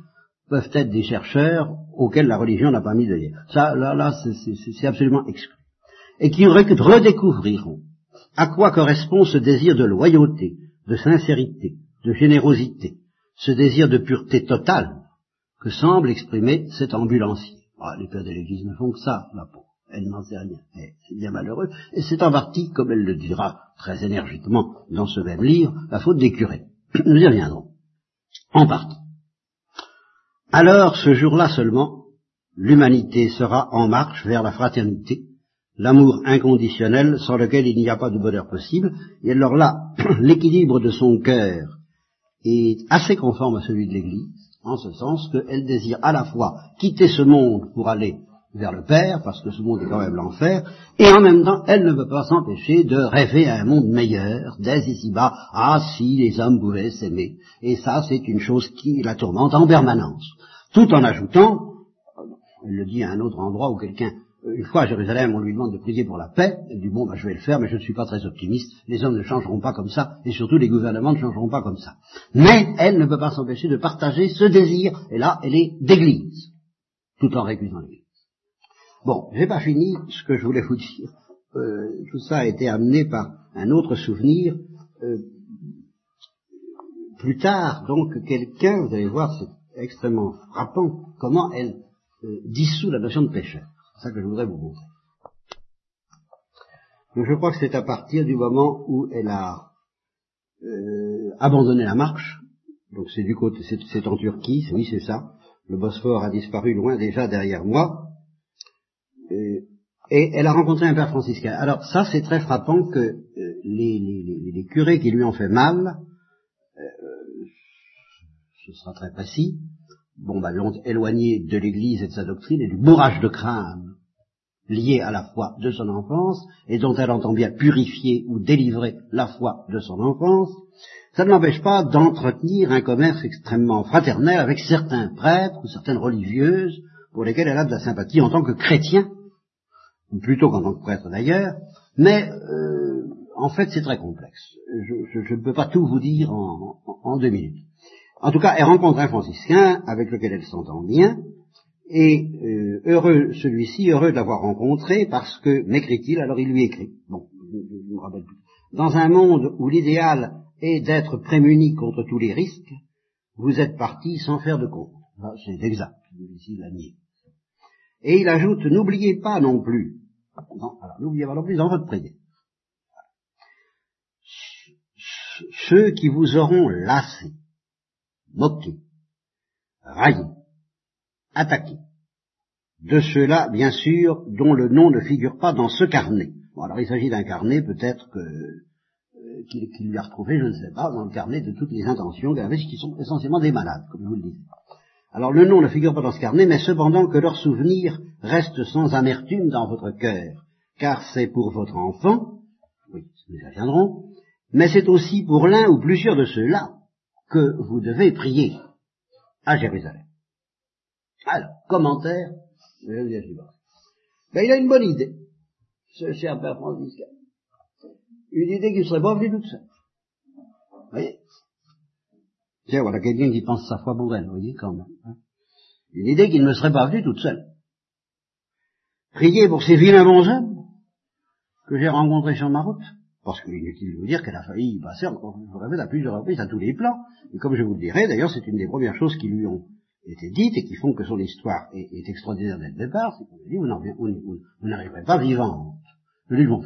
peuvent être des chercheurs auxquels la religion n'a pas mis d'œillères. Ça, là, là, c'est absolument exclu. Et qui redécouvriront à quoi correspond ce désir de loyauté, de sincérité, de générosité, ce désir de pureté totale que semble exprimer cet ambulancier. Ah, les pères de l'Église ne font que ça, la peau. Elle n'en sait rien. C'est bien malheureux. Et c'est en partie, comme elle le dira très énergiquement dans ce même livre, la faute des curés. Nous y reviendrons. En partie. Alors, ce jour-là seulement, l'humanité sera en marche vers la fraternité, l'amour inconditionnel sans lequel il n'y a pas de bonheur possible, et alors là, l'équilibre de son cœur est assez conforme à celui de l'Église, en ce sens qu'elle désire à la fois quitter ce monde pour aller vers le Père, parce que ce monde est quand même l'enfer, et en même temps, elle ne peut pas s'empêcher de rêver à un monde meilleur, dès ici-bas, ah si les hommes pouvaient s'aimer. Et ça, c'est une chose qui la tourmente en permanence. Tout en ajoutant, elle le dit à un autre endroit où quelqu'un, une fois à Jérusalem, on lui demande de prier pour la paix, elle dit bon, bah, je vais le faire, mais je ne suis pas très optimiste, les hommes ne changeront pas comme ça, et surtout les gouvernements ne changeront pas comme ça. Mais elle ne peut pas s'empêcher de partager ce désir, et là, elle est d'église, tout en récusant l'église. Bon, j'ai pas fini ce que je voulais vous dire. Euh, tout ça a été amené par un autre souvenir. Euh, plus tard, donc, quelqu'un, vous allez voir, c'est extrêmement frappant, comment elle euh, dissout la notion de pécheur. C'est ça que je voudrais vous montrer. Donc, je crois que c'est à partir du moment où elle a abandonné la marche, donc c'est du côté, c'est en Turquie, oui c'est ça, le Bosphore a disparu loin déjà derrière moi, et elle a rencontré un père franciscain. Alors ça, c'est très frappant que euh, les, les, curés qui lui ont fait mal, euh, ce sera très précis, bon, bah, l'ont éloigné de l'Église et de sa doctrine et du bourrage de crâne lié à la foi de son enfance et dont elle entend bien purifier ou délivrer la foi de son enfance, ça ne l'empêche pas d'entretenir un commerce extrêmement fraternel avec certains prêtres ou certaines religieuses pour lesquelles elle a de la sympathie en tant que chrétien plutôt qu'en tant que prêtre d'ailleurs, mais euh, en fait c'est très complexe. Je, ne peux pas tout vous dire en, deux minutes. En tout cas, elle rencontre un franciscain avec lequel elle s'entend bien, et euh, heureux celui-ci, heureux de l'avoir rencontré, parce que, m'écrit-il, alors il lui écrit. Bon, je, me rappelle plus. Dans un monde où l'idéal est d'être prémuni contre tous les risques, vous êtes parti sans faire de compte. C'est exact, difficile à nier. Et il ajoute, n'oubliez pas non plus non, alors n'oubliez pas non plus dans votre prière. Ceux qui vous auront lassé, moqué, raillé, attaqué, de ceux-là, bien sûr, dont le nom ne figure pas dans ce carnet. Bon, alors il s'agit d'un carnet peut-être que euh, qu'il lui a retrouvé, je ne sais pas, dans le carnet de toutes les intentions avait, qui sont essentiellement des malades, comme je vous le disais. Alors le nom ne figure pas dans ce carnet, mais cependant que leur souvenir reste sans amertume dans votre cœur, car c'est pour votre enfant, oui, nous y reviendrons, mais c'est aussi pour l'un ou plusieurs de ceux-là que vous devez prier à Jérusalem. Alors, commentaire, ben, il a une bonne idée, ce cher Père franciscain. Une idée qui ne serait pas venue toute seule. Vous voyez? Tiens, voilà quelqu'un qui pense sa foi pour elle, vous voyez, quand même. Hein. Une idée qui ne me serait pas venue toute seule. Prier pour ces vilains bons hommes que j'ai rencontrés sur ma route, parce qu'il est inutile de vous dire qu'elle a failli y passer encore, je répète, à plusieurs reprises, à tous les plans. Et comme je vous le dirai, d'ailleurs, c'est une des premières choses qui lui ont été dites et qui font que son histoire est, extraordinaire dès le départ, c'est qu'on lui dit, vous n'arriverez pas vivante. Je lui dis, bon.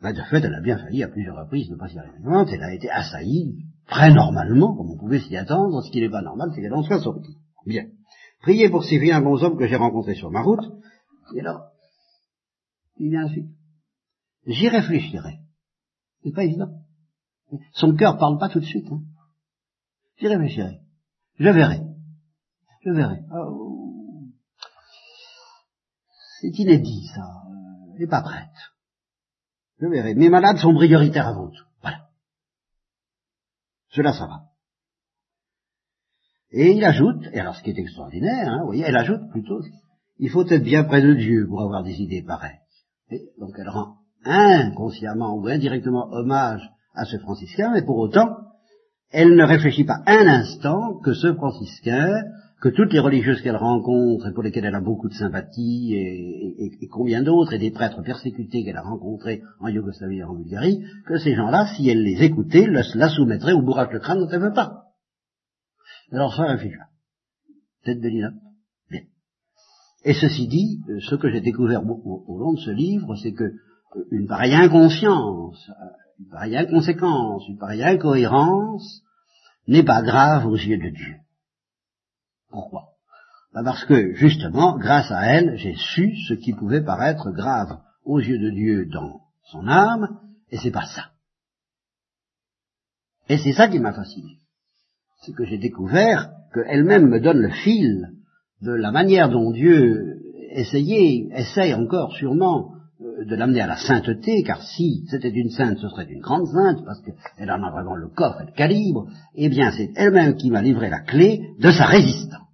Ben, de fait, elle a bien failli à plusieurs reprises ne pas s'y arriver vivante, elle a été assaillie très normalement, comme on pouvait s'y attendre, ce qui n'est pas normal, c'est qu'elle en soit sortie. Bien. Priez pour ces vilains bons hommes que j'ai rencontrés sur ma route, et alors, il vient ensuite. J'y réfléchirai. C'est pas évident. Son cœur parle pas tout de suite. Hein. J'y réfléchirai. Je verrai. Je verrai. Oh. C'est inédit, ça. Elle n'est pas prête. Je verrai. Mes malades sont prioritaires avant tout. Cela, ça va. Et il ajoute, et alors ce qui est extraordinaire, hein, vous voyez, elle ajoute plutôt, il faut être bien près de Dieu pour avoir des idées pareilles. Donc elle rend inconsciemment ou indirectement hommage à ce franciscain, mais pour autant, elle ne réfléchit pas un instant que ce franciscain que toutes les religieuses qu'elle rencontre et pour lesquelles elle a beaucoup de sympathie et, combien d'autres et des prêtres persécutés qu'elle a rencontrés en Yougoslavie et en Bulgarie, que ces gens-là, si elle les écoutait, la soumettraient au bourrage de crâne dont elle veut pas. Alors ça, réfléchis. Tête de Lina. Bien. Et ceci dit, euh, ce que j'ai découvert au, long de ce livre, c'est que euh, une pareille inconscience, euh, une pareille inconséquence, une pareille incohérence n'est pas grave aux yeux de Dieu. Pourquoi? Ben Parce que, justement, grâce à elle, j'ai su ce qui pouvait paraître grave aux yeux de Dieu dans son âme, et c'est pas ça. Et c'est ça qui m'a fasciné. C'est que j'ai découvert qu'elle-même me donne le fil de la manière dont Dieu essayait, essaye encore sûrement euh, de l'amener à la sainteté, car si c'était une sainte, ce serait une grande sainte, parce qu'elle en a vraiment le coffre et le calibre, eh bien c'est elle-même qui m'a livré la clé de sa résistance,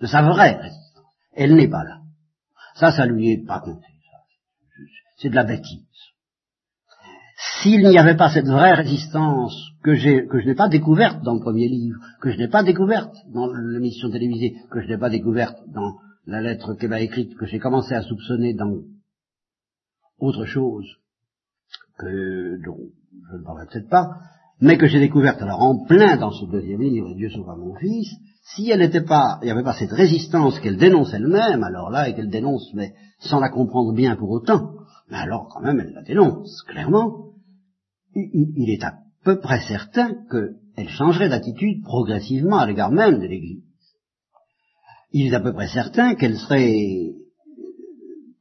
de sa vraie résistance. Elle n'est pas là. Ça, ça lui est pas compté. C'est de la bêtise. S'il n'y avait pas cette vraie résistance que, je n'ai pas découverte dans le premier livre, que je n'ai pas découverte dans l'émission télévisée, que je n'ai pas découverte dans la lettre qu'elle m'a écrite, que j'ai commencé à soupçonner dans autre chose que dont je ne parlerai peut-être pas, mais que j'ai découverte alors en plein dans ce deuxième livre, Dieu sauva mon fils, si elle n'était pas, il n'y avait pas cette résistance qu'elle dénonce elle-même, alors là, et qu'elle dénonce, mais sans la comprendre bien pour autant, mais alors quand même elle la dénonce, clairement, il, est à peu près certain qu'elle changerait d'attitude progressivement à l'égard même de l'Église il est à peu près certain qu'elle serait,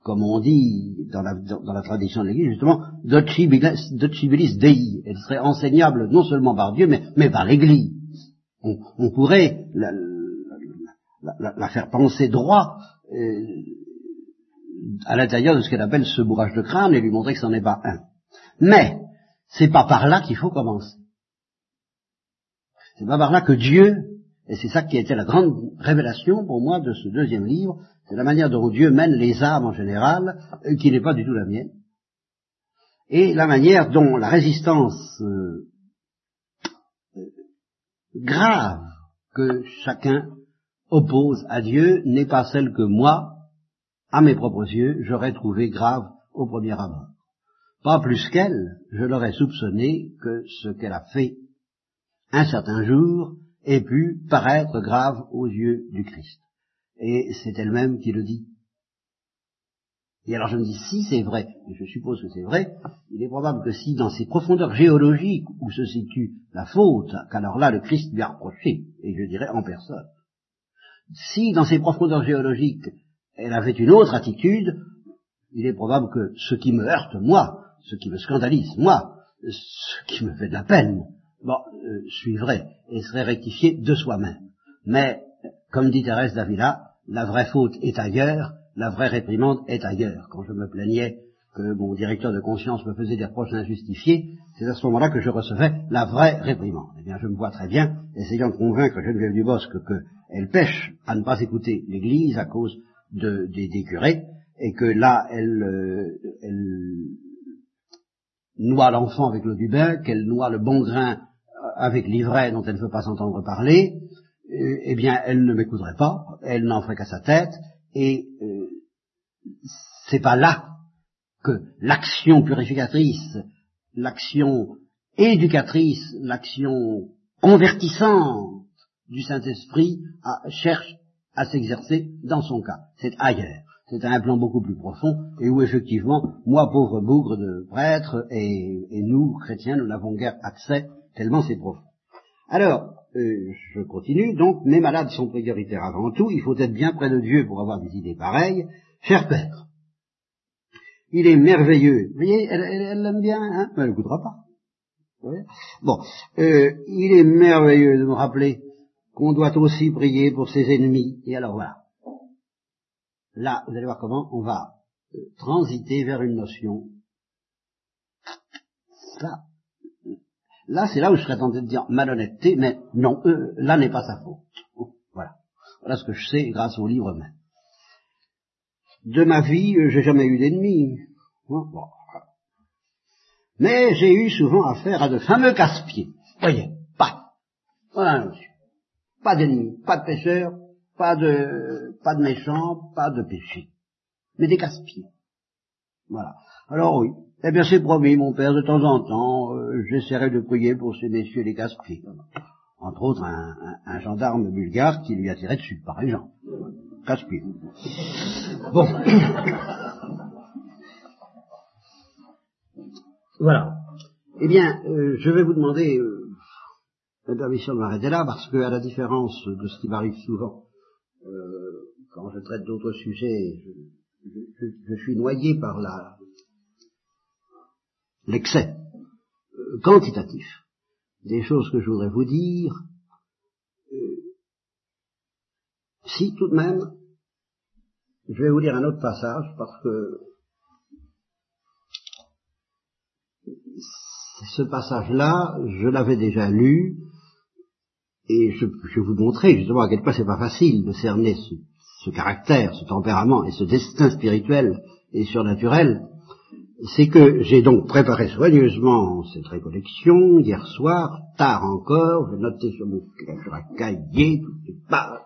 comme on dit dans la, tradition de l'Église, justement, doctibilis dei. Elle serait enseignable non seulement par Dieu, mais, par l'Église. On, pourrait la, la, la, faire penser droit euh, à l'intérieur de ce qu'elle appelle ce bourrage de crâne et lui montrer que ce n'en est pas un. Mais, c'est pas par là qu'il faut commencer. C'est pas par là que Dieu et c'est ça qui a été la grande révélation pour moi de ce deuxième livre, c'est la manière dont Dieu mène les âmes en général, euh, qui n'est pas du tout la mienne, et la manière dont la résistance euh, euh, grave que chacun oppose à Dieu n'est pas celle que moi, à mes propres yeux, j'aurais trouvé grave au premier abord. Pas plus qu'elle, je l'aurais soupçonné que ce qu'elle a fait un certain jour ait pu paraître grave aux yeux du Christ. Et c'est elle-même qui le dit. Et alors je me dis, si c'est vrai, et je suppose que c'est vrai, il est probable que si dans ces profondeurs géologiques où se situe la faute, qu'alors là le Christ lui a reproché, et je dirais en personne, si dans ces profondeurs géologiques elle avait une autre attitude, il est probable que ce qui me heurte, moi, ce qui me scandalise, moi, ce qui me fait de la peine, bon, euh, suivrait et serait rectifié de soi-même. Mais, comme dit Thérèse d'Avila, la vraie faute est ailleurs, la vraie réprimande est ailleurs. Quand je me plaignais que mon directeur de conscience me faisait des reproches injustifiés, c'est à ce moment-là que je recevais la vraie réprimande. Eh bien, je me vois très bien, essayant de convaincre Geneviève Dubosc qu'elle pêche à ne pas écouter l'Église à cause de, des, curés, et que là, elle, euh, elle noie l'enfant avec l'eau du bain, qu'elle noie le bon grain avec l'ivraie dont elle ne veut pas s'entendre parler, euh, eh bien, elle ne m'écouterait pas, elle n'en ferait qu'à sa tête, et euh, c'est pas là que l'action purificatrice, l'action éducatrice, l'action convertissante du Saint-Esprit cherche à s'exercer dans son cas. C'est ailleurs. C'est un plan beaucoup plus profond et où effectivement, moi, pauvre bougre de prêtre, et, et nous, chrétiens, nous n'avons guère accès tellement c'est profond. Alors, euh, je continue, donc, mes malades sont prioritaires avant tout, il faut être bien près de Dieu pour avoir des idées pareilles. Cher Père, il est merveilleux. Vous voyez, elle l'aime bien, hein? Elle ne goûtera pas. Bon, euh, il est merveilleux de me rappeler qu'on doit aussi prier pour ses ennemis. Et alors voilà. Là, vous allez voir comment on va euh, transiter vers une notion. Ça, Là, c'est là où je serais tenté de dire malhonnêteté, mais non, euh, là n'est pas sa faute. Voilà. Voilà ce que je sais grâce au livre même. De ma vie, euh, j'ai jamais eu d'ennemis. Mais j'ai eu souvent affaire à de fameux casse-pieds. Voyez, pas. Voilà. Pas d'ennemis, pas de pêcheurs, pas de, pas de méchants, pas de péchés. Mais des casse-pieds. Voilà. Alors oui, eh bien, c'est promis, mon père, de temps en temps, euh, j'essaierai de prier pour ces messieurs les casse entre autres un, gendarme bulgare qui lui a tiré dessus, par exemple. Casse-pied. Bon. voilà. Eh bien, euh, je vais vous demander euh, l'intermission de m'arrêter là, parce que, à la différence de ce qui m'arrive souvent, euh, quand je traite d'autres sujets, je, je, je, suis noyé par la l'excès euh, quantitatif. Des choses que je voudrais vous dire, euh, si tout de même, je vais vous lire un autre passage parce que ce passage-là, je l'avais déjà lu et je, je, vais vous montrer justement à quel point c'est pas facile de cerner ce, caractère, ce tempérament et ce destin spirituel et surnaturel c'est que j'ai donc préparé soigneusement cette récollection hier soir, tard encore, j'ai noté sur mon sur un cahier, tout les pages.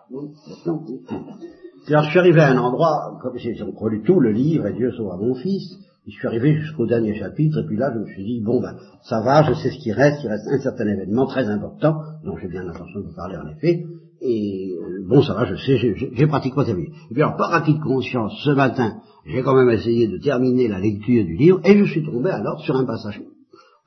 Alors je suis arrivé à un endroit, comme j'ai relu tout le livre, et Dieu sauva mon fils, je suis arrivé jusqu'au dernier chapitre, et puis là je me suis dit, bon ben, ça va, je sais ce qui reste, il reste un certain événement très important, dont j'ai bien l'intention de vous parler en effet, et euh, bon, ça va, je sais, j'ai pratiquement terminé. Et puis alors, par acquis de conscience, ce matin, j'ai quand même essayé de terminer la lecture du livre, et je suis tombé alors sur un passage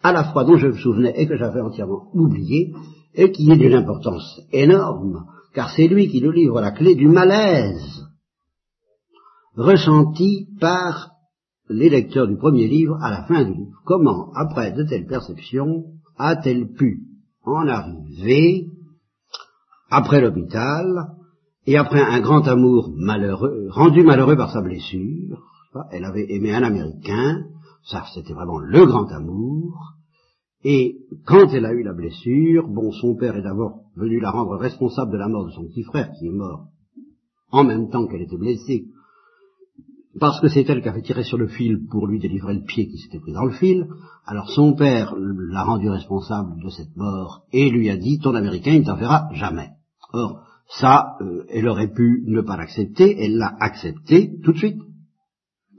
à la fois dont je me souvenais et que j'avais entièrement oublié, et qui est d'une importance énorme, car c'est lui qui nous livre la clé du malaise ressenti par les lecteurs du premier livre à la fin du livre. Comment, après de telles perceptions, a-t-elle pu en arriver après l'hôpital, et après un grand amour malheureux, rendu malheureux par sa blessure, elle avait aimé un Américain, ça c'était vraiment le grand amour, et quand elle a eu la blessure, bon, son père est d'abord venu la rendre responsable de la mort de son petit frère, qui est mort en même temps qu'elle était blessée, parce que c'est elle qui avait tiré sur le fil pour lui délivrer le pied qui s'était pris dans le fil, alors son père l'a rendu responsable de cette mort et lui a dit, ton Américain, il t'en fera jamais. Or, ça, euh, elle aurait pu ne pas l'accepter, elle l'a accepté tout de suite.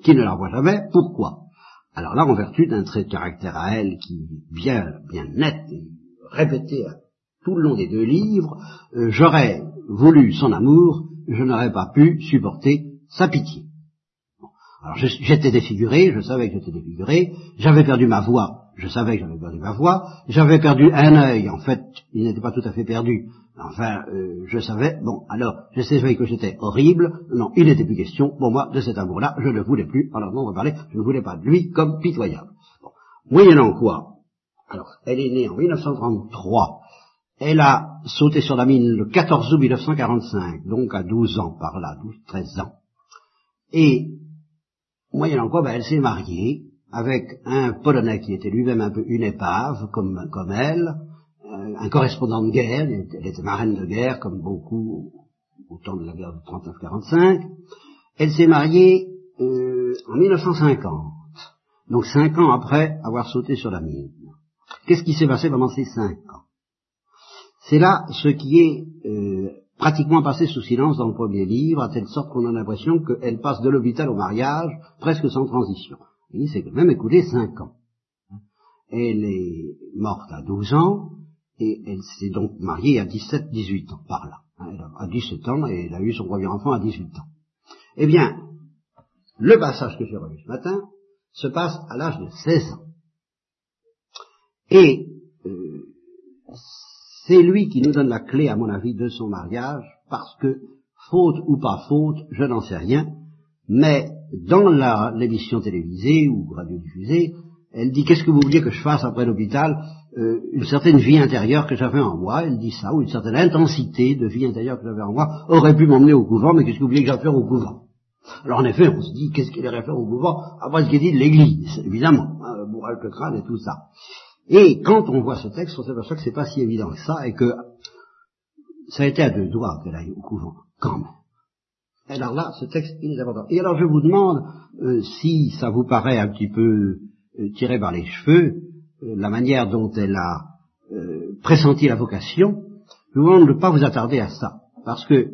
Qui ne la voit jamais, pourquoi? Alors là, en vertu d'un trait de caractère à elle qui bien, bien net et répété tout le long des deux livres, euh, j'aurais voulu son amour, je n'aurais pas pu supporter sa pitié. Alors j'étais défiguré, je savais que j'étais défiguré, j'avais perdu ma voix, je savais que j'avais perdu ma voix, j'avais perdu un œil, en fait, il n'était pas tout à fait perdu, Enfin, euh, je savais, bon, alors, je savais que j'étais horrible, non, il n'était plus question, pour moi, de cet amour-là, je ne voulais plus, alors non, on va parler, je ne voulais pas de lui comme pitoyable. Bon. Moyennant quoi, alors, elle est née en 1933, elle a sauté sur la mine le 14 août 1945, donc à 12 ans par là, 12, 13 ans. Et, moyennant quoi, ben, elle s'est mariée avec un Polonais qui était lui-même un peu une épave, comme, comme elle, un correspondant de guerre, elle était marraine de guerre, comme beaucoup au temps de la guerre de 39-45. Elle s'est mariée euh, en 1950, donc cinq ans après avoir sauté sur la mine. Qu'est-ce qui s'est passé pendant ces cinq ans? C'est là ce qui est euh, pratiquement passé sous silence dans le premier livre, à telle sorte qu'on a l'impression qu'elle passe de l'hôpital au mariage presque sans transition. Il s'est quand même écoulé cinq ans. Elle est morte à 12 ans, et elle s'est donc mariée à 17-18 ans, par là. Elle a 17 ans et elle a eu son premier enfant à 18 ans. Eh bien, le passage que j'ai relu ce matin se passe à l'âge de 16 ans. Et c'est lui qui nous donne la clé, à mon avis, de son mariage, parce que, faute ou pas faute, je n'en sais rien, mais dans l'émission télévisée ou radiodiffusée, elle dit qu'est-ce que vous vouliez que je fasse après l'hôpital? Euh, une certaine vie intérieure que j'avais en moi, elle dit ça, ou une certaine intensité de vie intérieure que j'avais en moi, aurait pu m'emmener au couvent, mais qu'est-ce que vous voulez que j'aille faire au couvent? Alors en effet, on se dit, qu'est-ce qu'il irait faire au couvent Après ce qu'il dit de l'Église, évidemment, hein, bourrage le crâne et tout ça. Et quand on voit ce texte, on s'aperçoit que c'est pas si évident que ça, et que ça a été à deux doigts qu'elle aille au couvent, quand même. Alors là, ce texte, il est important. Et alors je vous demande euh, si ça vous paraît un petit peu euh, tiré par les cheveux, euh, la manière dont elle a pressenti la vocation, je vous demande de ne pas vous attarder à ça, parce que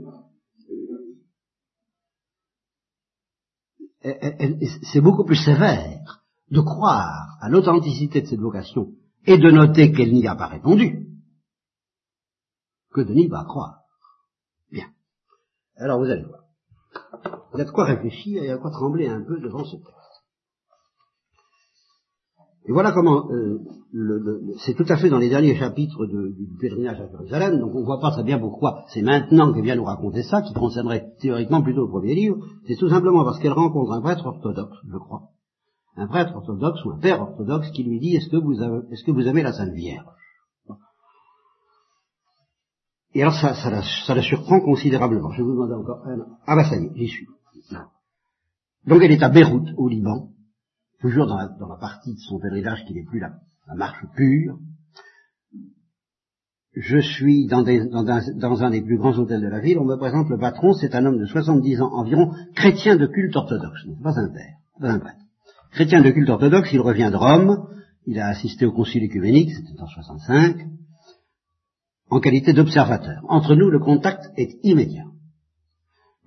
c'est beaucoup plus sévère de croire à l'authenticité de cette vocation et de noter qu'elle n'y a pas répondu, que de n'y pas croire. Bien. Alors vous allez voir. Il y a de quoi réfléchir et de quoi trembler un peu devant ce texte. Et voilà comment euh, c'est tout à fait dans les derniers chapitres du pèlerinage à Jérusalem, donc on ne voit pas très bien pourquoi c'est maintenant qu'elle vient nous raconter ça, qui concernerait théoriquement plutôt le premier livre, c'est tout simplement parce qu'elle rencontre un prêtre orthodoxe, je crois. Un prêtre orthodoxe ou un père orthodoxe qui lui dit est-ce que vous avez, aimez la Sainte Vierge? Et alors ça, la, surprend considérablement. Je vous demander encore un. Ah bah ça y est, j'y suis. Donc elle est à Beyrouth, au Liban, toujours dans la, partie de son pèlerinage qui n'est plus la, marche pure. Je suis dans, un, des plus grands hôtels de la ville, on me présente le patron, c'est un homme de 70 ans environ, chrétien de culte orthodoxe, pas un père, pas un prêtre. Chrétien de culte orthodoxe, il revient de Rome, il a assisté au concile écuménique, c'était en 65, en qualité d'observateur. Entre nous, le contact est immédiat.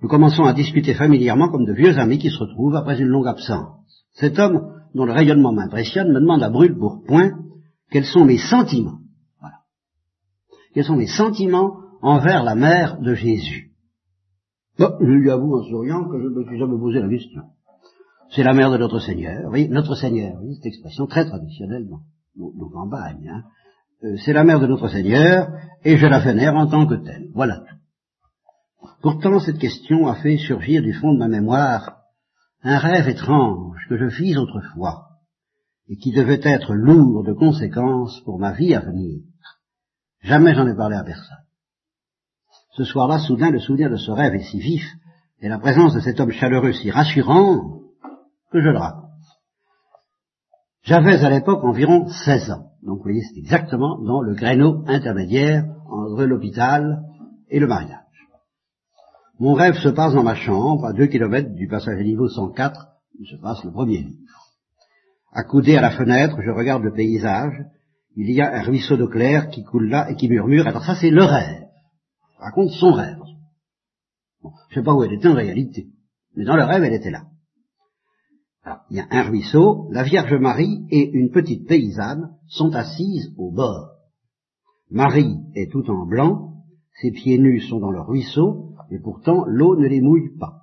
Nous commençons à discuter familièrement comme de vieux amis qui se retrouvent après une longue absence. Cet homme, dont le rayonnement m'impressionne, me demande à brûle pour point quels sont mes sentiments. Voilà. Quels sont mes sentiments envers la mère de Jésus. Bon, je lui avoue en souriant que je ne me suis jamais posé la question. C'est la mère de notre Seigneur, oui, notre Seigneur, oui, cette expression très traditionnelle dans nos campagnes. Hein. Euh, c'est la mère de notre Seigneur, et je la vénère en tant que telle. Voilà tout. Pourtant, cette question a fait surgir du fond de ma mémoire un rêve étrange que je fis autrefois, et qui devait être lourd de conséquences pour ma vie à venir. Jamais j'en ai parlé à personne. Ce soir-là, soudain, le souvenir de ce rêve est si vif, et la présence de cet homme chaleureux si rassurant, que je le raconte. J'avais à l'époque environ 16 ans. Donc vous voyez, c'est exactement dans le créneau intermédiaire entre l'hôpital et le mariage. Mon rêve se passe dans ma chambre, à deux kilomètres du passage à niveau 104, où se passe le premier livre. Accoudé à la fenêtre, je regarde le paysage. Il y a un ruisseau d'eau claire qui coule là et qui murmure. Alors ça, c'est le rêve. raconte son rêve. Bon, je ne sais pas où elle était en réalité, mais dans le rêve, elle était là. Il y a un ruisseau, la Vierge Marie et une petite paysanne sont assises au bord. Marie est tout en blanc, ses pieds nus sont dans le ruisseau, et pourtant l'eau ne les mouille pas.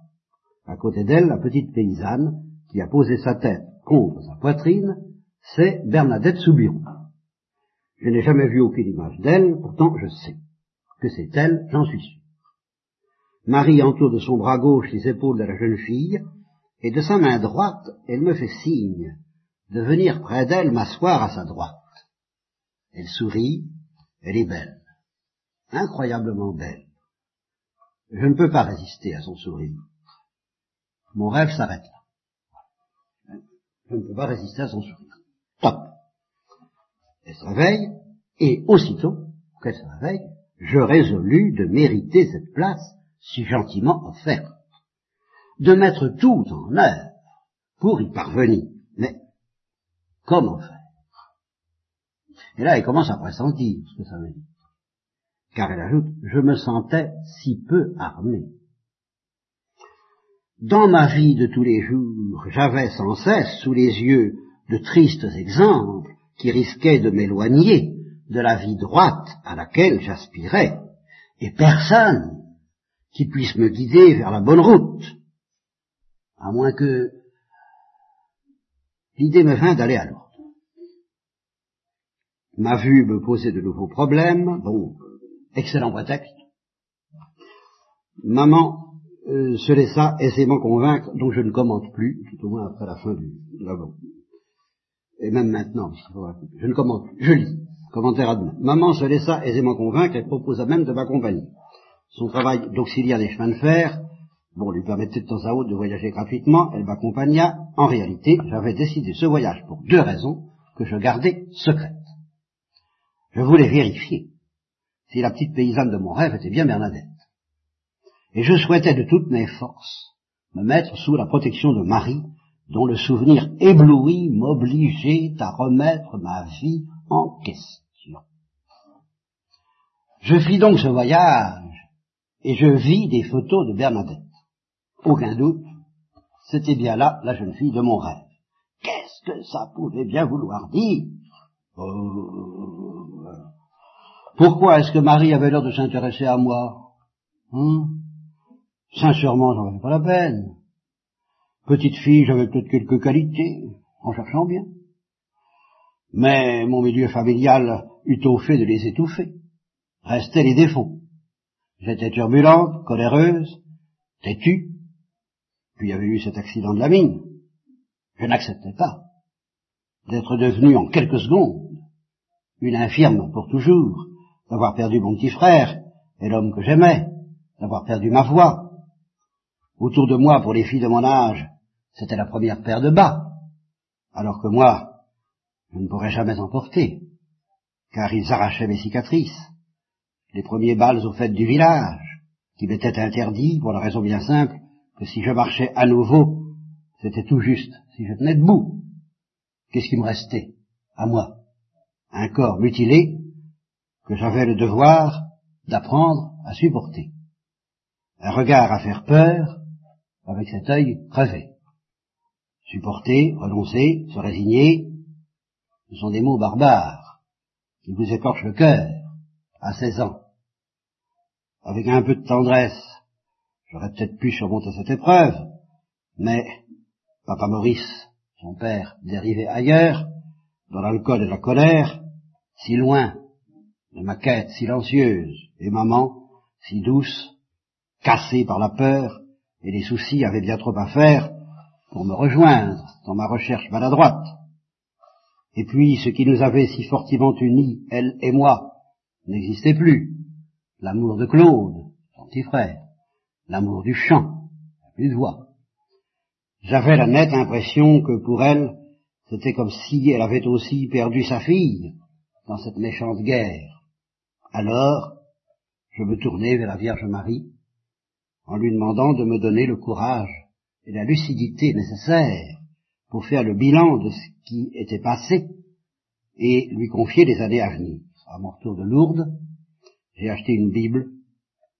À côté d'elle, la petite paysanne, qui a posé sa tête contre sa poitrine, c'est Bernadette Soubirou. Je n'ai jamais vu aucune image d'elle, pourtant je sais que c'est elle, j'en suis sûr. Marie entoure de son bras gauche les épaules de la jeune fille, et de sa main droite, elle me fait signe de venir près d'elle m'asseoir à sa droite. Elle sourit, elle est belle, incroyablement belle. Je ne peux pas résister à son sourire. Mon rêve s'arrête là. Je ne peux pas résister à son sourire. Top. Elle se réveille, et aussitôt qu'elle se réveille, je résolus de mériter cette place si gentiment offerte, de mettre tout en œuvre pour y parvenir. Mais comment faire? Et là, elle commence à pressentir ce que ça veut dire car elle ajoute, je me sentais si peu armé. Dans ma vie de tous les jours, j'avais sans cesse sous les yeux de tristes exemples qui risquaient de m'éloigner de la vie droite à laquelle j'aspirais, et personne qui puisse me guider vers la bonne route, à moins que l'idée me vint d'aller à l'ordre. Ma vue me posait de nouveaux problèmes, bon, Excellent prétexte. Maman euh, se laissa aisément convaincre, donc je ne commente plus, tout au moins après la fin du. Et même maintenant, je ne commente je lis. Commentaire à demain. Maman se laissa aisément convaincre et proposa même de m'accompagner. Son travail d'auxiliaire des chemins de fer, bon, lui permettait de temps à autre de voyager gratuitement, elle m'accompagna. En réalité, j'avais décidé ce voyage pour deux raisons que je gardais secrètes. Je voulais vérifier si la petite paysanne de mon rêve était bien Bernadette. Et je souhaitais de toutes mes forces me mettre sous la protection de Marie, dont le souvenir ébloui m'obligeait à remettre ma vie en question. Je fis donc ce voyage, et je vis des photos de Bernadette. Aucun doute, c'était bien là la jeune fille de mon rêve. Qu'est-ce que ça pouvait bien vouloir dire? Oh, Pourquoi est-ce que Marie avait l'air de s'intéresser à moi? Hein? Sincèrement, j'en avais pas la peine. Petite fille, j'avais peut-être quelques qualités, en cherchant bien. Mais mon milieu familial eut au fait de les étouffer. Restaient les défauts. J'étais turbulente, coléreuse, têtue. Puis il y avait eu cet accident de la mine. Je n'acceptais pas d'être devenue en quelques secondes une infirme pour toujours, d'avoir perdu mon petit frère et l'homme que j'aimais, d'avoir perdu ma voix. Autour de moi, pour les filles de mon âge, c'était la première paire de bas, alors que moi, je ne pourrais jamais en porter, car ils arrachaient mes cicatrices, les premiers balles aux fêtes du village, qui m'étaient interdits pour la raison bien simple que si je marchais à nouveau, c'était tout juste si je tenais debout. Qu'est-ce qui me restait à moi? Un corps mutilé que j'avais le devoir d'apprendre à supporter. Un regard à faire peur avec cet œil crevé. Supporter, renoncer, se résigner, ce sont des mots barbares qui vous écorchent le cœur à 16 ans. Avec un peu de tendresse, j'aurais peut-être pu surmonter cette épreuve, mais papa Maurice, son père, dérivé ailleurs, dans l'alcool et la colère, si loin de ma quête silencieuse, et maman, si douce, cassée par la peur, et les soucis avaient bien trop à faire pour me rejoindre dans ma recherche maladroite. Et puis ce qui nous avait si fortement unis, elle et moi, n'existait plus. L'amour de Claude, son petit frère, l'amour du chant, plus de voix. J'avais la nette impression que pour elle, c'était comme si elle avait aussi perdu sa fille dans cette méchante guerre. Alors, je me tournai vers la Vierge Marie en lui demandant de me donner le courage et la lucidité nécessaires pour faire le bilan de ce qui était passé et lui confier les années à venir. À mon retour de Lourdes, j'ai acheté une Bible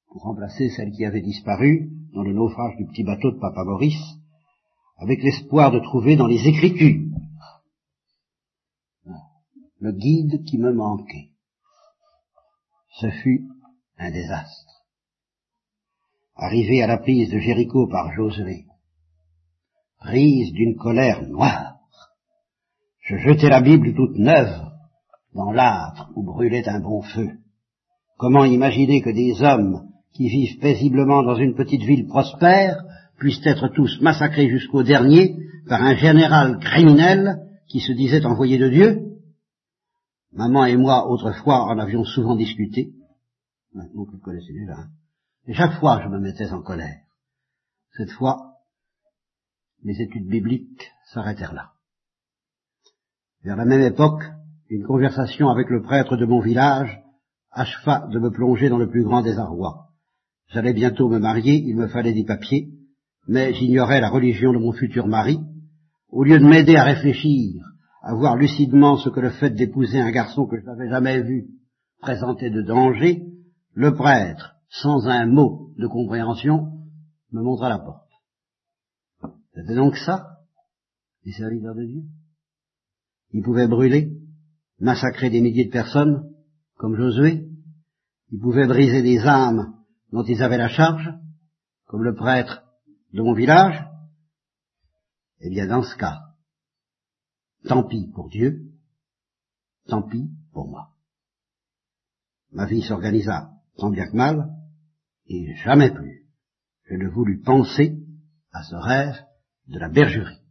pour remplacer celle qui avait disparu dans le naufrage du petit bateau de Papa Maurice, avec l'espoir de trouver dans les Écritures le guide qui me manquait. Ce fut un désastre. Arrivé à la prise de Jéricho par Josué, prise d'une colère noire. Je jetai la Bible toute neuve dans l'âtre où brûlait un bon feu. Comment imaginer que des hommes qui vivent paisiblement dans une petite ville prospère puissent être tous massacrés jusqu'au dernier par un général criminel qui se disait envoyé de Dieu Maman et moi, autrefois, en avions souvent discuté. Donc, vous connaissez déjà. Hein. Chaque fois, je me mettais en colère. Cette fois, mes études bibliques s'arrêtèrent là. Vers la même époque, une conversation avec le prêtre de mon village acheva de me plonger dans le plus grand désarroi. J'allais bientôt me marier, il me fallait des papiers, mais j'ignorais la religion de mon futur mari. Au lieu de m'aider à réfléchir, à voir lucidement ce que le fait d'épouser un garçon que je n'avais jamais vu présentait de danger, le prêtre, sans un mot de compréhension, me montra la porte. C'était donc ça, les serviteurs de Dieu. Ils pouvaient brûler, massacrer des milliers de personnes, comme Josué. Ils pouvaient briser des âmes dont ils avaient la charge, comme le prêtre de mon village. Eh bien, dans ce cas, tant pis pour Dieu, tant pis pour moi. Ma vie s'organisa tant bien que mal, et jamais plus je ne voulus penser à ce rêve de la bergerie,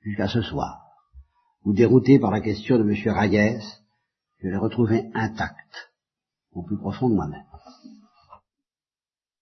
jusqu'à ce soir, où dérouté par la question de M. Rayès, je l'ai retrouvé intact, au plus profond de moi-même.